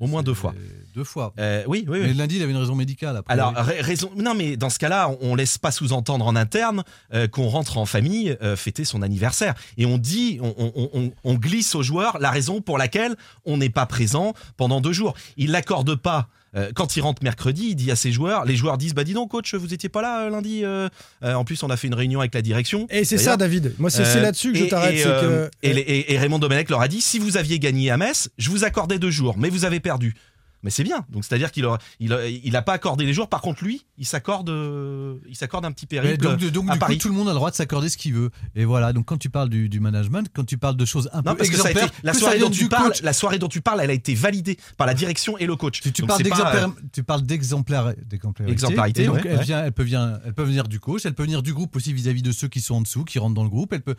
Au moins deux fois. Deux fois. Euh, oui, oui, oui. Mais lundi, il avait une raison médicale. Après. Alors, ra- raison. Non, mais dans ce cas-là, on, on laisse pas sous-entendre en interne euh, qu'on rentre en famille euh, fêter son anniversaire. Et on dit, on- on glisse aux joueurs la raison pour laquelle on n'est pas présent pendant deux jours. Il l'accorde pas. Euh, quand il rentre mercredi, il dit à ses joueurs, les joueurs disent, bah dis donc coach, vous étiez pas là euh, lundi. euh en plus, on a fait une réunion avec la direction. Et c'est ça. David. Moi, c'est là-dessus que je et- t'arrête. et, c'est que- et, les- et- et Raymond Domenech leur a dit si vous aviez gagné à Metz, je vous accordais deux jours, mais vous avez perdu. Mais c'est bien. Donc c'est-à-dire qu'il a, il a, il a pas accordé les jours. Par contre, lui, il s'accorde, euh, il s'accorde un petit périple donc, donc, à du Paris. coup, tout le monde a le droit de s'accorder ce qu'il veut. Et voilà. Donc, quand tu parles du, du management, quand tu parles de choses un non, peu parce que ça a été, la soirée dont tu parles, coach. la soirée dont tu parles, elle a été validée par la direction et le coach. Tu, tu Donc, parles d'exemplaire- euh, tu parles d'exemplaire- d'exemplarité. Exemplarité, Et donc, ouais, elle, ouais. vient, elle, peut vient, elle peut venir du coach, elle peut venir du groupe aussi vis-à-vis de ceux qui sont en dessous, qui rentrent dans le groupe. Elle peut,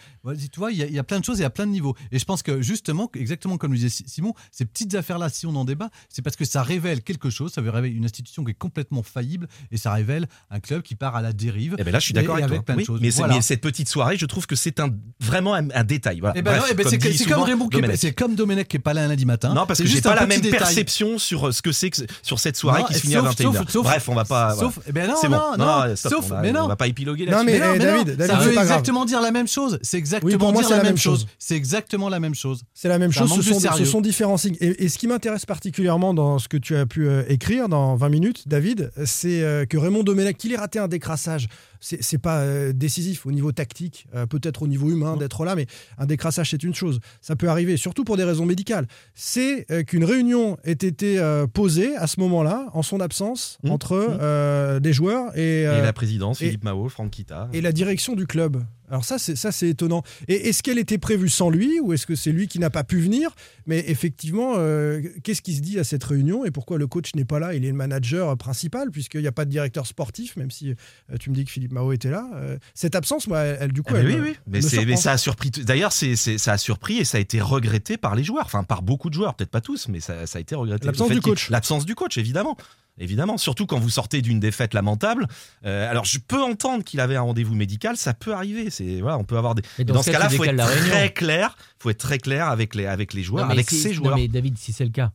tu vois, il y, a, il y a plein de choses et à plein de niveaux. Et je pense que justement, exactement comme le disait Simon, ces petites affaires-là, si on en débat, c'est parce que ça révèle quelque chose, ça révèle une institution qui est complètement faillible et ça révèle un club qui part à la dérive. Eh ben là, je suis Et- d'accord et avec, avec toi. plein de choses. Mais, c'est- Voilà. mais cette petite soirée, je trouve que c'est un, vraiment un, un détail. Voilà. Ben ben c'est comme Raymond qui est- Domenech. c'est comme Domenech qui est pas là lundi matin. Non, parce que j'ai juste pas un la même détail. perception sur euh, ce que c'est que sur cette soirée Non, qui se et finit à sauf- 21h. sauf- sauf- Bref, on va pas. sauf- voilà. eh ben non, non, non, stop, sauf- on va, mais non. on va pas épiloguer là-dessus. mais, non, mais David, ça veut exactement dire la même chose. C'est exactement dire la même chose. C'est exactement la même chose. C'est la même un chose, ce sont, différents signes. Et, et ce qui m'intéresse particulièrement dans ce que tu as pu euh, écrire dans 20 minutes, David, c'est euh, que Raymond Domenech, qu'il ait raté un décrassage, c'est pas euh, décisif au niveau tactique, peut-être au niveau humain d'être là, mais un décrassage c'est une chose. Ça peut arriver, surtout pour des raisons médicales. C'est qu'une réunion ait été posée à ce moment-là, en son absence, Mmh, entre mmh. des joueurs et, Et la présidence, Philippe Mao, Franck Kita. et la direction du club. Alors ça, c'est ça, c'est étonnant. Et est-ce qu'elle était prévue sans lui ou est-ce que c'est lui qui n'a pas pu venir? Mais effectivement, euh, qu'est-ce qui se dit à cette réunion? Et pourquoi le coach n'est pas là? Il est le manager principal puisqu'il n'y a pas de directeur sportif, même si euh, tu me dis que Philippe Mao était là. Euh, cette absence, moi, elle, elle, du coup, Ah, mais elle, oui, oui. Mais, ça a surpris. D'ailleurs, c'est, ça a surpris et ça a été regretté par les joueurs, enfin par beaucoup de joueurs, peut-être pas tous, mais ça, ça a été regretté. L'absence du coach. L'absence du coach, évidemment. Évidemment, surtout quand vous sortez d'une défaite lamentable. Euh, alors, je peux entendre qu'il avait un rendez-vous médical, ça peut arriver. C'est voilà, on peut avoir des. Mais dans, dans ce ce cas, cas-là, faut être très clair. Faut être très clair avec les avec les joueurs, Non, avec si- ces non, joueurs. mais David, si c'est le cas,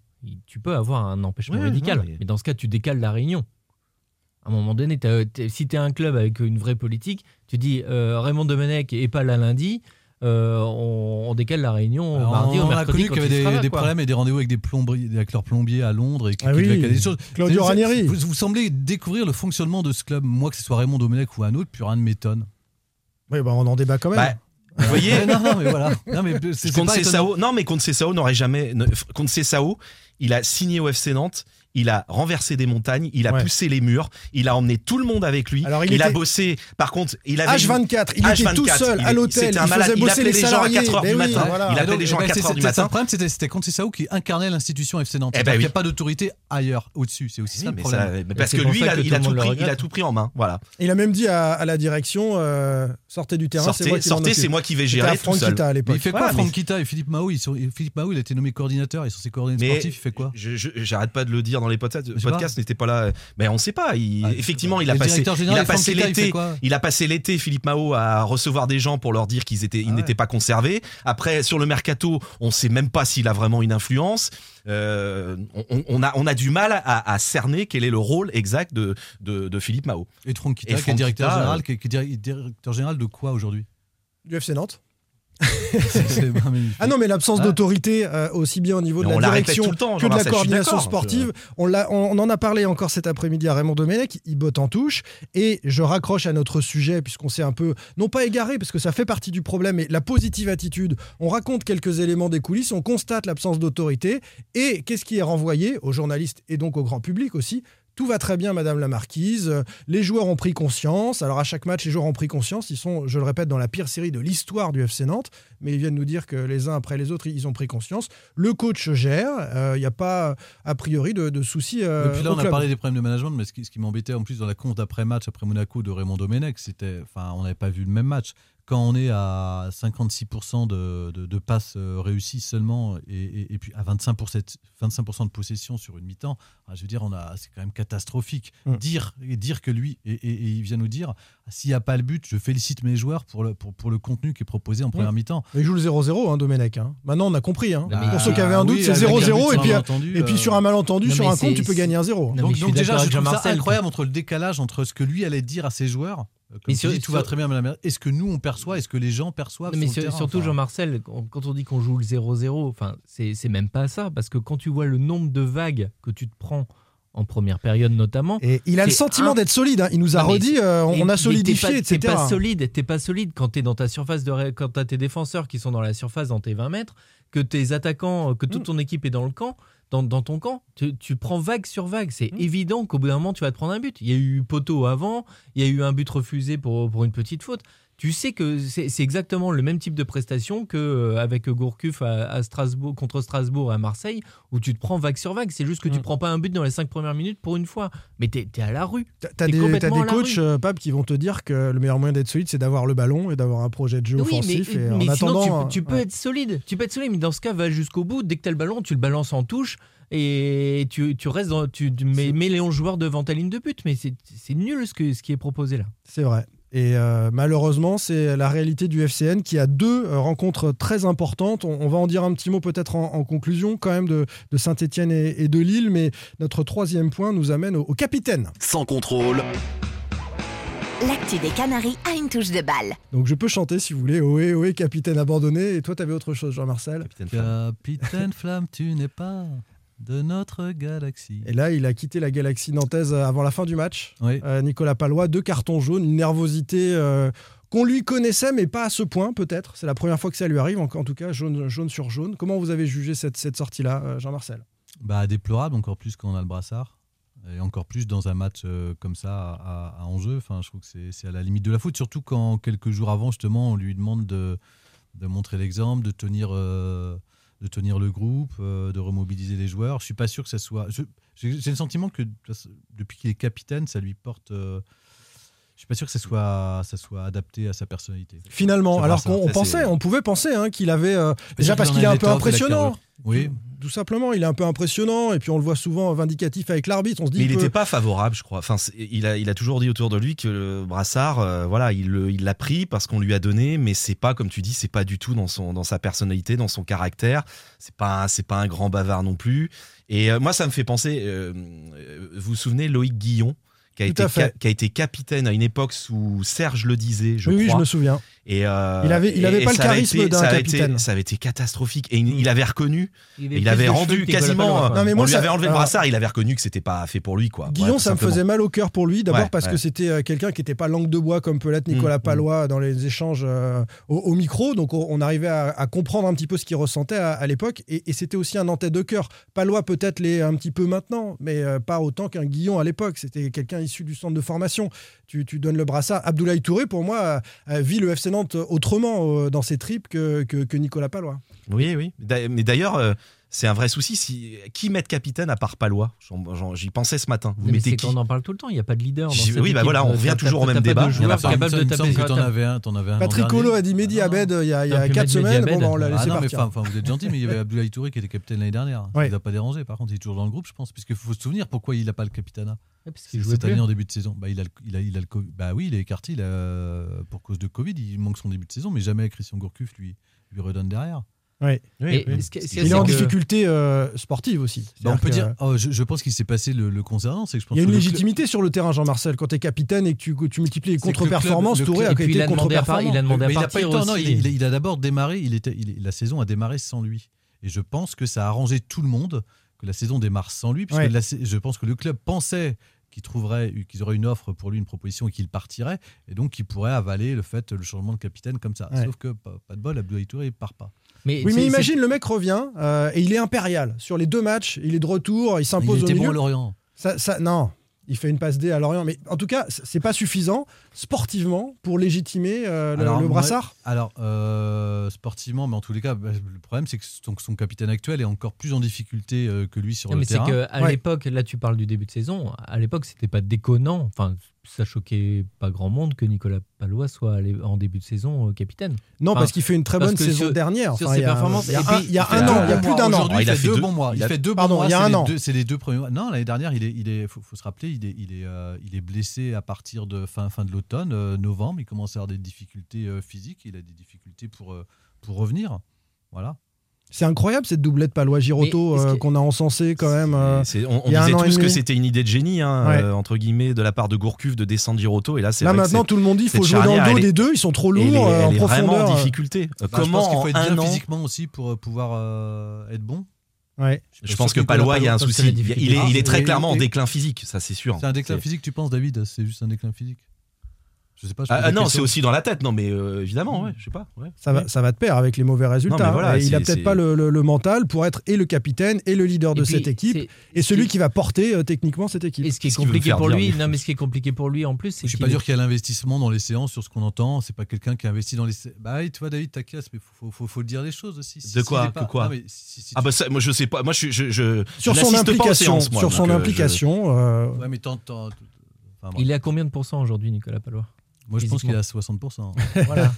tu peux avoir un empêchement médical. mais... mais- dans ce cas, tu décales la réunion. À un moment donné, si tu es un club avec une vraie politique, tu dis euh, Raymond Domenech est pas là lundi, euh, on, on décale la réunion Alors, mardi on ou a mercredi. connu quand qu'il y avait des, là, des quoi. problèmes et des rendez-vous avec des plombiers, avec leurs plombiers à Londres et qui, Ah oui, des choses. Claudio Ranieri. Vous, vous semblez découvrir le fonctionnement de ce club. Moi, que ce soit Raymond Domenech ou un autre, plus rien ne m'étonne. Oui, bah, on en débat quand même. Bah, vous voyez, Mais non, non, mais voilà. Non, mais c'est Contre. Cessao, non mais contre Cessao n'aurait jamais. contre Cessao, il a signé au FC Nantes. Il a renversé des montagnes, il a Ouais. poussé les murs, il a emmené tout le monde avec lui. Alors, il il a bossé. Par contre, il avait H24, il était tout seul il à l'hôtel, il malade. faisait Il bosser appelait les les gens à salariés. 4 heures Mais du oui, matin. voilà. Il appelait donc, les gens à ben, 4 c'est- heures du c'est- matin. Le problème, c'était c'était Conceição qui incarnait l'institution FC Nantes. Eh ben qu'il n'y a pas d'autorité ailleurs, au-dessus. C'est aussi Oui, ça le mais problème. ça- mais parce c'est que lui, il a, il tout pris, il a tout pris en main. Voilà. Il a même dit à, à la direction euh, sortez du terrain, c'est moi Sortez, qui c'est moi qui vais gérer tout Franck seul. Kita à Mais l'époque. il fait quoi, Voilà, mais- Franck Kita et Philippe ils sont- Philippe Mahou, il a été nommé coordinateur, ils sont ses coordinateurs sportifs, il fait quoi je- je- J'arrête pas de le dire dans les podcasts. Podcast n'était pas là. Mais on sait pas. Il- Ah, effectivement, il a passé, il a il l'été. Il a passé l'été, Philippe Mao, à recevoir des gens pour leur dire qu'ils étaient, ils Ah ouais. n'étaient pas conservés. Après, sur le mercato, on sait même pas s'il a vraiment une influence. Euh, on, on a, on a du mal à, à cerner quel est le rôle exact de, de, de Philippe Mao. Et de Franck Kita, Et qui est Franck directeur Kita, général, qui est, qui est dir- directeur général de quoi aujourd'hui Du FC Nantes. Ah non, mais l'absence Ah. d'autorité, euh, aussi bien au niveau Mais de la direction temps, que de la coordination sportive, on, l'a- on, on en a parlé encore cet après-midi à Raymond Domenech, il botte en touche, et je raccroche à notre sujet, puisqu'on s'est un peu, non pas égaré, parce que ça fait partie du problème, mais la positive attitude, on raconte quelques éléments des coulisses, on constate l'absence d'autorité, et qu'est-ce qui est renvoyé aux journalistes et donc au grand public aussi? Tout va très bien, Madame la Marquise. Les joueurs ont pris conscience. Alors à chaque match, les joueurs ont pris conscience. Ils sont, je le répète, dans la pire série de l'histoire du FC Nantes. Mais ils viennent nous dire que les uns après les autres, ils ont pris conscience. Le coach gère. Euh, Il n'y a pas, a priori, de, de soucis. euh, Et puis là, on a parlé des problèmes de management, mais ce qui, ce qui m'embêtait en plus dans la compte après-match, après Monaco de Raymond Domenech, c'était. Enfin, on n'avait pas vu le même match. Quand on est à 56% de, de, de passes euh, réussies seulement et, et- et puis à 25%, 25 de possession sur une mi-temps, ah, je veux dire, on a, c'est quand même catastrophique. Mm. Dire, et dire que lui, et, et- et il vient nous dire, s'il n'y a pas le but, je félicite mes joueurs pour le, pour, pour le contenu qui est proposé en première mi-temps. Il joue le 0-0, hein, Domenech. hein. Maintenant, on a compris. hein. Pour ceux qui avaient un doute, oui, c'est avec un 0-0. but Et puis, et puis euh, sur un malentendu, Non, sur un compte, tu peux gagner un 0. Non, Donc, déjà, je trouve ça incroyable entre le décalage entre ce que lui allait dire à ses joueurs, euh, Mais tu sur- dis, tout sur- va très bien, madame. Est-ce que nous on perçoit, est-ce que les gens perçoivent Non, mais sur terrain, surtout enfin, Jean-Marcel, quand on dit qu'on joue le 0-0, enfin, c'est même pas ça, parce que quand tu vois le nombre de vagues que tu te prends en première période notamment, Et il a le sentiment un- d'être solide. hein. Il nous a mais redit, euh, on a mais solidifié, pas, etc. T'es pas solide, t'es pas solide quand t'es dans ta surface de ré- quand t'as tes défenseurs qui sont dans la surface dans tes 20 mètres, que tes attaquants, que toute Mm. ton équipe est dans le camp, dans, dans ton camp, tu, tu prends vague sur vague. C'est Mm. évident qu'au bout d'un moment tu vas te prendre un but. Il y a eu poteau avant, il y a eu un but refusé pour, pour une petite faute. Tu sais que c'est exactement le même type de prestation que euh, avec Gourcuff à, à Strasbourg contre Strasbourg et à Marseille où tu te prends vague sur vague. C'est juste que tu Mm. prends pas un but dans les 5 premières minutes pour une fois, mais t'es es à la rue. T'as- T'as des, t'as complètement des coachs, euh, Pape, qui vont te dire que le meilleur moyen d'être solide, c'est d'avoir le ballon et d'avoir un projet de jeu Oui, offensif. mais, et en mais sinon, attendant, tu, tu peux ouais. être solide. Tu peux être solide, mais dans ce cas, va jusqu'au bout. Dès que tu as le ballon, tu le balances en touche et tu, tu restes dans. Tu, tu mets, mets les 11 joueurs devant ta ligne de but. Mais c'est c'est nul ce, que, ce qui est proposé là. C'est vrai. Et euh, malheureusement, c'est la réalité du FCN qui a deux euh, rencontres très importantes. On, on va en dire un petit mot peut-être en, en conclusion quand même de, de Saint-Etienne et, et de Lille, mais notre troisième point nous amène au, au capitaine. Sans contrôle, L'actu des Canaries a une touche de balle. Donc je peux chanter si vous voulez, ohé, ohé, capitaine abandonné. Et toi, tu avais autre chose, Jean-Marcel? Capitaine Flamme. Capitaine Flamme, tu n'es pas de notre galaxie. Et là, il a quitté la galaxie nantaise avant la fin du match. Oui. Euh, Nicolas Palois, deux cartons jaunes, une nervosité euh, qu'on lui connaissait, mais pas à ce point peut-être. C'est la première fois que ça lui arrive, en, en tout cas, jaune, jaune sur jaune. Comment vous avez jugé cette, cette sortie-là, euh, Jean-Marcel? Bah, déplorable, encore plus quand on a le brassard. Et encore plus dans un match euh, comme ça à, à enjeu. Enfin, je trouve que c'est- à la limite de la faute, surtout quand quelques jours avant, justement, on lui demande de, de montrer l'exemple, de tenir, euh, de tenir le groupe, euh, de remobiliser les joueurs. Je suis pas sûr que ça soit. J'ai le sentiment que depuis qu'il est capitaine, ça lui porte. euh, suis pas sûr que ça soit, ça soit adapté à sa personnalité. Finalement, Ça alors qu'on pensait, on pouvait penser hein, qu'il avait. euh, Je déjà parce qu'il est un peu impressionnant. Oui. Tout simplement, il est un peu impressionnant et puis on le voit souvent vindicatif avec l'arbitre. On se dit Mais il que- n'était pas favorable, je crois. Enfin, il a, il a toujours dit autour de lui que le brassard, euh, voilà, il l'a pris parce qu'on lui a donné, mais c'est pas, comme tu dis, c'est pas du tout dans son, dans sa personnalité, dans son caractère. C'est pas, c'est pas un grand bavard non plus. Et euh, moi, ça me fait penser. vous vous souvenez Loïc Guillon, qui a, Tout été qui a capitaine à une époque sous Serge le disait, je oui, oui, crois. je me souviens. Et euh, Il avait- il avait et pas le charisme d'un ça avait capitaine. Été- ça avait été catastrophique. Et il, il avait reconnu. Il plus avait rendu quasiment. Non, mais on moi, lui ça- avait enlevé le brassard. Il avait reconnu que c'était pas fait pour lui, quoi. Guillon, ça me faisait mal au cœur pour lui. D'abord Ouais, parce que c'était euh, quelqu'un qui n'était pas langue de bois comme peut l'être Nicolas Mm, Palois dans les échanges euh, au, au micro. Donc on, on arrivait à, à comprendre un petit peu ce qu'il ressentait à, à l'époque. Et, et c'était aussi un Nantais de cœur. Palois peut-être l'est un petit peu maintenant, mais euh, pas autant qu'un Guillon à l'époque. C'était quelqu'un issu du centre de formation. Tu, tu donnes le brassard. Abdoulaye Touré, pour moi, vit le FC Nantes autrement euh, dans ses tripes que, que, que Nicolas Palois. Oui, oui. Mais d'ailleurs, euh, c'est un vrai souci. Si... Qui met de capitaine à part Palois J'y pensais ce matin. Vous Mais mettez c'est qui? qu'on en parle tout le temps. Il n'y a pas de leader. Dans J'y- cette oui, bah voilà, on T'as- revient toujours au même débat. Il y en a pas. de taper que avais un, t'en avais un. Patrick. Colo a dit Mehdi Ah, non. Abed euh, il y a, il y a Non, puis 4 Mehdi semaines. Bon, bah, on l'a laissé Ah non, mais partir. enfin, enfin, vous êtes gentil, mais il y avait Abdoulaye Touré qui était capitaine l'année dernière. Ouais. Il n'a pas dérangé, par contre, il est toujours dans le groupe, je pense. Parce qu'il faut se souvenir pourquoi il n'a pas le capitana. Ouais, parce qu'il jouait Cette plus. année, en début de saison. Bah, il, a le, il, a, il a le Covid. Bah oui, il est écarté il a- pour cause de Covid. Il manque son début de saison, mais jamais Christian Gourcuff lui, lui redonne derrière. Ouais. Ce ce a, Il est en que- difficulté euh, sportive aussi. Bah, on peut dire. oh, je, je pense qu'il s'est passé le, le concernant. C'est que je pense Il y a une le légitimité sur le terrain, Jean-Marcel. Quand tu es capitaine et que tu, que tu multiplies les contre-performances, Touré a été il a demandé à part- contre-performant. il a demandé à partir il, a- il a d'abord démarré, il était, il- la saison a démarré sans lui. Et je pense que ça a arrangé tout le monde que la saison démarre sans lui, puisque Ouais. la sa- je pense que le club pensait qu'ils trouverait, qu'ils auraient une offre pour lui, une proposition, et qu'il partirait, et donc qu'il pourrait avaler le fait, le changement de capitaine comme ça. Ouais. Sauf que pas, pas de bol, Abdoulaye Touré il part pas. Mais Oui, mais imagine, le mec revient euh, et il est impérial. Sur les deux matchs, il est de retour, il Il sous-impose au était bon milieu. à Lorient. Ça, ça- non, Il fait une passe D à Lorient, mais en tout cas, c'est pas suffisant sportivement pour légitimer euh, le, Alors, le moi- brassard? Alors, euh, sportivement, mais en tous les cas, bah, le problème, c'est que son, son capitaine actuel est encore plus en difficulté euh, que lui sur Non, le mais c'est terrain. qu'à Ouais. l'époque, là tu parles du début de saison, à l'époque c'était pas déconnant, enfin ça choquait pas grand monde que Nicolas Palois soit allé en début de saison euh, capitaine. Non, Enfin, parce qu'il fait une très bonne saison sur- dernière. sur Enfin, ses il y a- performances, il y a un, puis, il y a fait un deux an, il y a plus mois. d'un an. Aujourd'hui, Ah, il, il a fait deux bons mois. il fait deux Pardon, bons mois. il y a un les an. C'est les deux premiers mois. Non, l'année dernière, il est, il est, faut, faut se rappeler, il est, il est, euh, il est blessé à partir de fin, fin de l'automne, euh, novembre. Il commence à avoir des difficultés euh, physiques. Il a des difficultés pour, euh, pour revenir. Voilà. C'est incroyable cette doublette Palois-Giroto Mais est-ce euh, qu'on a encensé quand même. euh, on on il y a un disait tous que c'était une idée de génie, hein, Ouais. euh, entre guillemets, de la part de Gourcuff de descendre Giroto. Et là, c'est Là maintenant, tout le monde dit qu'il faut jouer dans le dos est- des deux. Ils sont trop lourds elle est, en est vraiment profondeur. en difficulté. Euh, Bah, je pense Comment qu'il faut être un bien an physiquement aussi pour pouvoir euh, être bon. Ouais. Je pense que Palois, il y a un Palois, souci. Il, il est, il est très clairement en déclin physique, ça c'est sûr. C'est un déclin physique, tu penses, David? C'est juste un déclin physique? Je sais pas. je Ah, ah non, c'est aussi dans la tête. Non, mais euh, évidemment, ouais, je sais pas. ouais. Ça va, ça va de pair avec les mauvais résultats. voilà, Et il a peut-être pas le, le- le mental pour être et le capitaine et le leader de puis, cette équipe et ce celui qui- va porter euh, techniquement cette équipe. Et ce qui est compliqué pour lui, non mais ce qui est compliqué pour lui en plus, c'est Je suis pas sûr qu'il y a l'investissement dans les séances sur ce qu'on entend. C'est pas quelqu'un qui investit dans les. Bah tu vois, David, ta casse, mais faut, faut, faut, dire les choses aussi. Si- De si quoi pas- Que quoi Non, mais si- si Ah bah ça, moi je sais pas. Moi je je, je, sur son implication, sur son euh, implication. Ouais, mais enfin, il est à combien de pourcents aujourd'hui, Nicolas Palois Moi, je pense qu'il est à 60%. Voilà.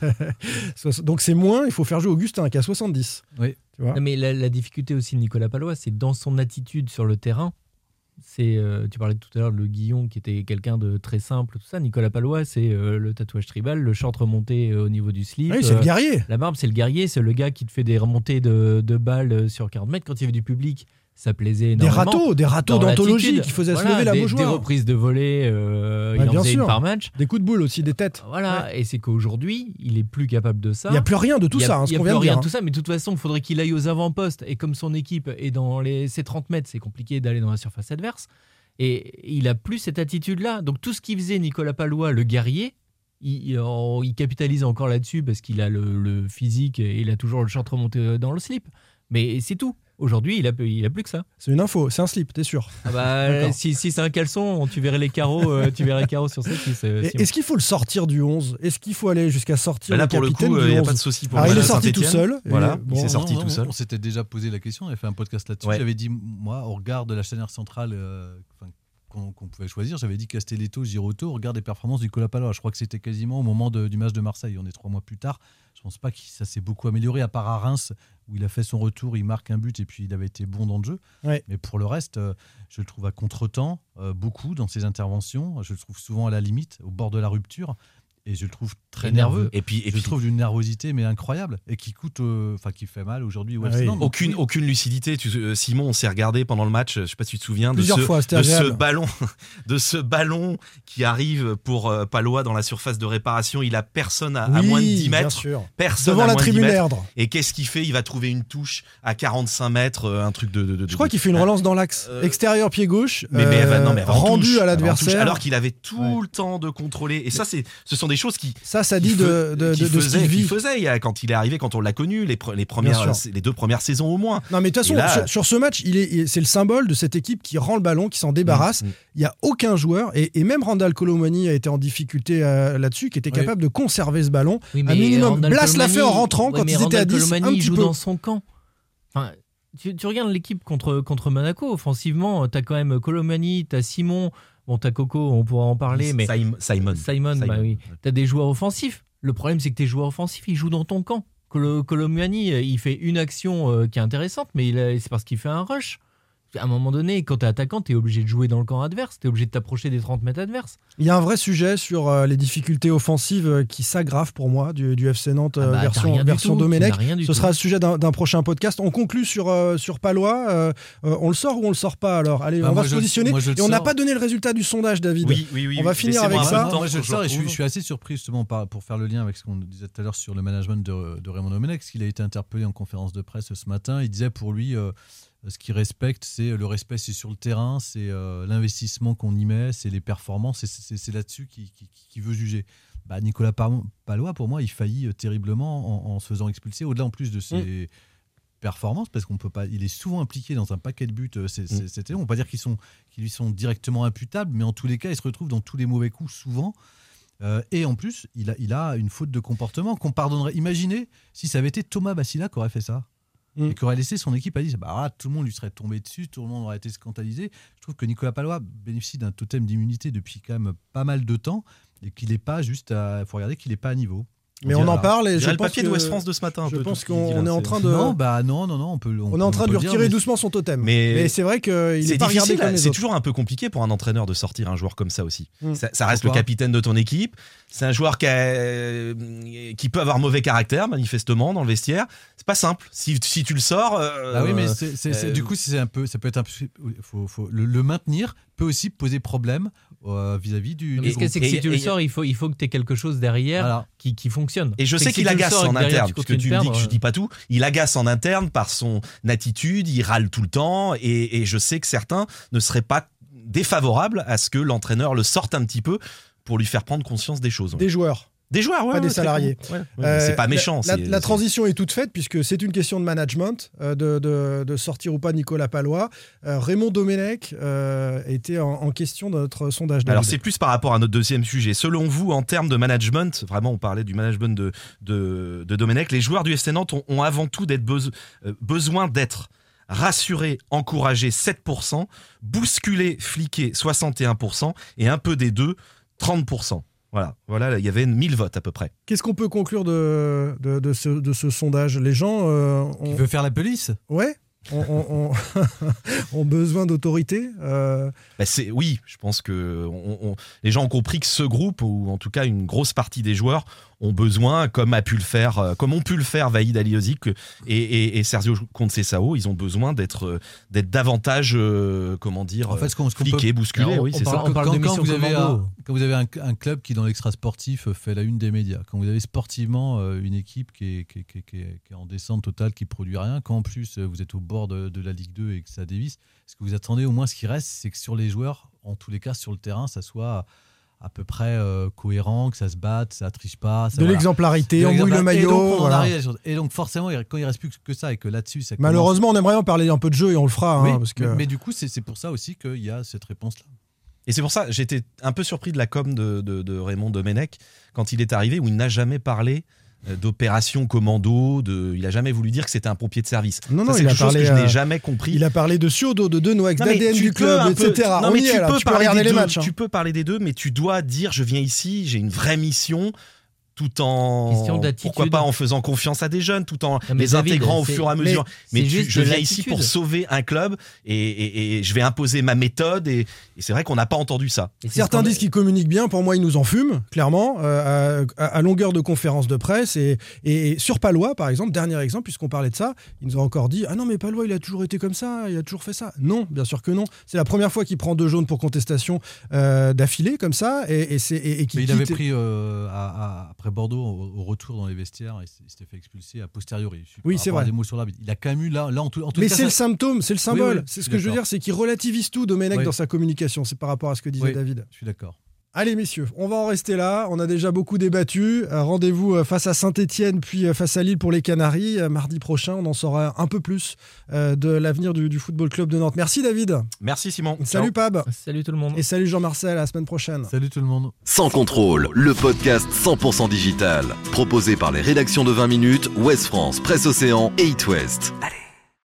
donc c'est moins. Il faut faire jouer Augustin qui a 70. Oui. Tu vois Non, mais la, la difficulté aussi de Nicolas Palois, c'est dans son attitude sur le terrain. C'est, euh, tu parlais tout à l'heure de Le Guillon qui était quelqu'un de très simple, tout ça. Nicolas Palois, c'est euh, le tatouage tribal, le short remonté euh, au niveau du slip. Ah oui, c'est euh, le guerrier. La barbe, c'est le guerrier, c'est le gars qui te fait des remontées de, de balles sur 40 mètres. Quand il y avait du public, ça plaisait Des énormément. râteaux, des râteaux d'anthologie qui faisaient se lever la des, des reprises de volée, euh, Ouais, il en bien faisait sûr. une par match. Des coups de boule aussi, des têtes. Voilà, et c'est qu'aujourd'hui, il est plus capable de ça. Il n'y a plus rien de tout Il a- ça, hein, il ce a qu'on plus vient de rien dire. de tout ça, mais de toute façon, il faudrait qu'il aille aux avant-postes. Et comme son équipe est dans les, ses 30 mètres, c'est compliqué d'aller dans la surface adverse. Et il a plus cette attitude-là. Donc tout ce qu'il faisait Nicolas Palois, le guerrier, il, il- il capitalise encore là-dessus parce qu'il a le, le physique et il a toujours le short remonté dans le slip. Mais c'est tout. Aujourd'hui, il a, il a plus que ça. C'est une info, c'est un slip, t'es sûr. Ah bah, si, si c'est un caleçon, tu verrais les carreaux, euh, tu verrais les carreaux sur cette euh. Est-ce qu'il faut le sortir du 11 Est-ce qu'il faut aller jusqu'à sortir Bah là le pour le capitaine coup, du il n'y a 11 pas de souci pour Alors, il est sorti tout seul. Voilà, bon, il s'est sorti non, tout non, seul. On s'était déjà posé la question, on avait fait un podcast là-dessus. Ouais. J'avais dit, moi, au regard de la chaîne centrale euh, qu'on pouvait choisir, j'avais dit Castelletto, Giroto, au regard des performances du Nicolas Palois. Je crois que c'était quasiment au moment de- du match de Marseille. On est trois mois plus tard. Je pense pas que ça s'est beaucoup amélioré, à part à Reims, où il a fait son retour, il marque un but et puis il avait été bon dans le jeu. Ouais. Mais pour le reste, euh, je le trouve à contre-temps, euh, beaucoup dans ses interventions. Je le trouve souvent à la limite, au bord de la rupture. Et je le trouve très Et nerveux. nerveux. Et puis, et je puis trouve d'une nervosité mais incroyable et qui coûte, euh, enfin qui fait mal aujourd'hui au Ah oui. Aucune oui. aucune lucidité. Tu- euh, Simon, on s'est regardé pendant le match. Je sais pas si tu te souviens de Plusieurs ce, fois, de ce ballon, de ce ballon qui arrive pour euh, Palois dans la surface de réparation. Il a personne à, moins de 10 bien mètres. sûr. Personne Devant à la moins de 10 tribune mètres. Erdre. Et qu'est-ce qu'il fait? Il va trouver une touche à 45 mètres, euh, un truc de. de- de- Je crois qu'il fait une relance dans l'axe. Euh, Extérieur pied gauche. Mais, mais, non, mais avant rendu touche, à l'adversaire. Alors qu'il avait tout Ouais. le temps de contrôler. Et ça, c'est, ce sont des choses qui. Ça, ça dit de, de, qui de- de ce faisait, qu'il faisait il y a- quand il est arrivé, quand on l'a connu, les, pre- les, premières, les deux premières saisons au moins. Non, mais de toute façon, là- sur, sur ce match, il est, c'est le symbole de cette équipe qui rend le ballon, qui s'en débarrasse. Mm, mm. Il n'y a aucun joueur, et, et même Randall Colomani a été en difficulté euh, là-dessus, qui était Oui. capable de conserver ce ballon. Oui, un mais minimum. Randall Blas l'a Colomani- fait en rentrant ouais, quand ils étaient à Randall 10, Colomani, un il petit joue peu. dans son camp. Enfin, tu, tu regardes l'équipe contre, contre Monaco, offensivement, tu as quand même Colomani, tu as Simon, bon, tu as Coco, on pourra en parler, mais Simon. Simon. Simon, bah oui. tu as des joueurs offensifs. Le problème, c'est que tes joueurs offensifs, ils jouent dans ton camp. Colo- Colomani, euh, il fait une action euh, qui est intéressante, mais c'est parce qu'il fait un rush. À un moment donné, quand tu es attaquant, tu es obligé de jouer dans le camp adverse, tu es obligé de t'approcher des 30 mètres adverses. Il y a un vrai sujet sur euh, les difficultés offensives euh, qui s'aggravent pour moi du, du FC Nantes Ah euh, bah, t'as rien version, version tout, Domenech. Ce tout. sera le sujet d'un prochain podcast. On conclut sur, euh, sur Palois. Euh, euh, on le sort ou on le sort pas alors? Allez, Bah, on va se positionner. je Et on n'a pas donné le résultat du sondage, David. Oui, oui, oui. On va oui. finir avec ça. temps Moi, je le que sors et je suis, retrouve. je suis assez surpris justement par- pour faire le lien avec ce qu'on disait tout à l'heure sur le management de, de Raymond Domenech, parce qu'il a été interpellé en conférence de presse ce matin. Il disait pour lui, euh, ce qu'il respecte, c'est le respect, c'est sur le terrain, c'est euh, l'investissement qu'on y met, c'est les performances, c'est- là-dessus qu'il qu'il veut juger. Bah, Nicolas Palois, pour moi, il faillit euh, terriblement en, en se faisant expulser, au-delà en plus de ses, performance parce qu'on peut pas. Il est souvent impliqué dans un paquet de buts. euh, Mm. On va pas dire qu'ils sont, qu'ils lui sont directement imputables, mais en tous les cas, il se retrouve dans tous les mauvais coups souvent. Euh, et en plus, il a, il a une faute de comportement qu'on pardonnerait. Imaginez si ça avait été Thomas Bassila qui aurait fait ça. Mm. Et qui aurait laissé son équipe à dire bah, ah, tout le monde lui serait tombé dessus, tout le monde aurait été scandalisé. Je trouve que Nicolas Palois bénéficie d'un totem d'immunité depuis quand même pas mal de temps et qu'il n'est pas juste à. Il faut regarder qu'il n'est pas à niveau. Mais on en parle et On je le pense papier que- de West France de ce matin. un Je peu, pense qu'on est en train de. Non, bah non, non, non, on peut. On est en train de lui retirer mais- doucement son totem. Mais- Mais, c'est vrai qu'il pas regardé comme les c'est toujours un peu compliqué pour un entraîneur de sortir un joueur comme ça aussi. Mm. Ça, ça reste Pourquoi le capitaine de ton équipe. C'est un joueur qui, a- qui peut avoir mauvais caractère, manifestement, dans le vestiaire. C'est pas simple. Si, si tu le sors. euh, Ah oui, mais euh, du coup, c'est un peu, ça peut être un peu, faut, faut- le, le maintenir peut aussi poser problème euh, vis-à-vis du. Mais c'est que Et- si tu le sors, il faut, il faut que tu aies quelque chose derrière Voilà. qui, qui fonctionne. Et je sais qu'il agace en derrière, interne, tu parce que tu me dis que je dis pas tout. Il agace en interne par son attitude, il râle tout le temps, et, et je sais que certains ne seraient pas défavorables à ce que l'entraîneur le sorte un petit peu pour lui faire prendre conscience des choses. Des joueurs. Des joueurs, ouais, pas des ouais, salariés. con. Ouais, ouais, Euh, c'est pas méchant. La, transition est toute faite puisque c'est une question de management, euh, de, de- de sortir ou pas Nicolas Palois. Euh, Raymond Domenech euh, était en, en question dans notre sondage. Alors c'est plus par rapport à notre deuxième sujet. Selon vous, en termes de management, vraiment on parlait du management de, de, de Domenech, les joueurs du FC Nantes ont, ont avant tout d'être beso- besoin d'être rassurés, encouragés 7%, bousculés, fliqués 61% et un peu des deux 30%. Voilà, voilà, là, il y avait 1000 votes à peu près. Qu'est-ce qu'on peut conclure de, de, de ce, de ce sondage? Les gens euh, Qui ont, veut faire la police? Ouais, ont, ont- ont- ont besoin d'autorité. euh, Bah, c'est oui, je pense que on- on- les gens ont compris que ce groupe ou en tout cas une grosse partie des joueurs ont besoin, comme a pu le faire, euh, comme ont pu le faire Vaïd Aliozik et, et, et Sergio Conceição, ils ont besoin d'être euh, d'être davantage, euh, comment dire, En fait, ce qu'on, ce qu'on fliqués, peut- bousculés. Oui, on c'est parle- ça. on parle quand, de quand vous avez un, quand vous avez un, un club qui dans l'extra sportif fait la une des médias, quand vous avez sportivement une équipe qui est, qui, est- qui est- qui est- qui est en descente totale, qui produit rien, quand en plus vous êtes au bord de, de la Ligue 2 et que ça dévisse, ce que vous attendez au moins, ce qui reste, c'est que sur les joueurs, en tous les cas sur le terrain, ça soit à peu près euh, cohérent, que ça se batte, ça triche pas. Ça, de voilà. l'exemplarité, on mouille le. Et maillot. donc, on voilà. arrive. Et donc forcément, quand il reste plus que ça et que là-dessus, ça commence- Malheureusement, on aimerait en parler un peu de jeu et on le fera. hein, Oui, parce que... mais, mais du coup, c'est c'est pour ça aussi qu'il y a cette réponse-là. Et c'est pour ça, j'étais un peu surpris de la com de, de- de Raymond Domenech quand il est arrivé, où il n'a jamais parlé euh, d'opération commando, de, il a jamais voulu dire que c'était un pompier de service. Non, non, c'est quelque chose que je euh, n'ai jamais compris. Il a parlé de Ciodo, de Denoix, d'ADN du club, peu- etc. Non, On mais tu est, peux tu peux parler regarder des les deux, matchs. hein. Tu peux parler des deux, mais tu dois dire je viens ici, j'ai une vraie mission. Tout en pourquoi pas en faisant confiance à des jeunes, tout en Non, les David, intégrant au fur et à mesure. mais Mais, tu- je viens ici pour sauver un club et, et- et je vais imposer ma méthode et, et c'est vrai qu'on n'a pas entendu ça. Certains disent qu'ils communiquent bien, pour moi ils nous en fument, clairement, euh, à, à longueur de conférences de presse. Et, et sur Palois, par exemple, dernier exemple, puisqu'on parlait de ça, ils nous ont encore dit Ah non, mais Palois, il a toujours été comme ça, il a toujours fait ça. Non, bien sûr que non. C'est la première fois qu'il prend deux jaunes pour contestation euh, d'affilée, comme ça, et, et, c'est- et- et qu'il Mais il avait pris euh, à- à- après Bordeaux au, au retour dans les vestiaires il s'était fait expulser a posteriori. Oui, c'est vrai. Des mots sur l'arbitre. Il a quand même eu là, là en tout, en tout Mais c'est le symptôme, c'est le symbole. oui, c'est ce que je veux dire, c'est qu'il relativise tout, Domenech, Oui. dans sa communication. C'est par rapport à ce que disait. David. Je suis d'accord. Allez messieurs, on va en rester là. On a déjà beaucoup débattu. Euh, Rendez-vous euh, face à Saint-Etienne puis euh, face à Lille pour les Canaries. Mardi prochain, on en saura un peu plus de l'avenir du, du Football Club de Nantes. Merci David. Merci Simon. Salut Ciao. Pab. Salut tout le monde. Et salut Jean-Marcel. À la semaine prochaine. Salut tout le monde. Sans contrôle, le podcast 100% digital. Proposé par les rédactions de 20 minutes, Ouest France, Presse Océan et It West. Allez.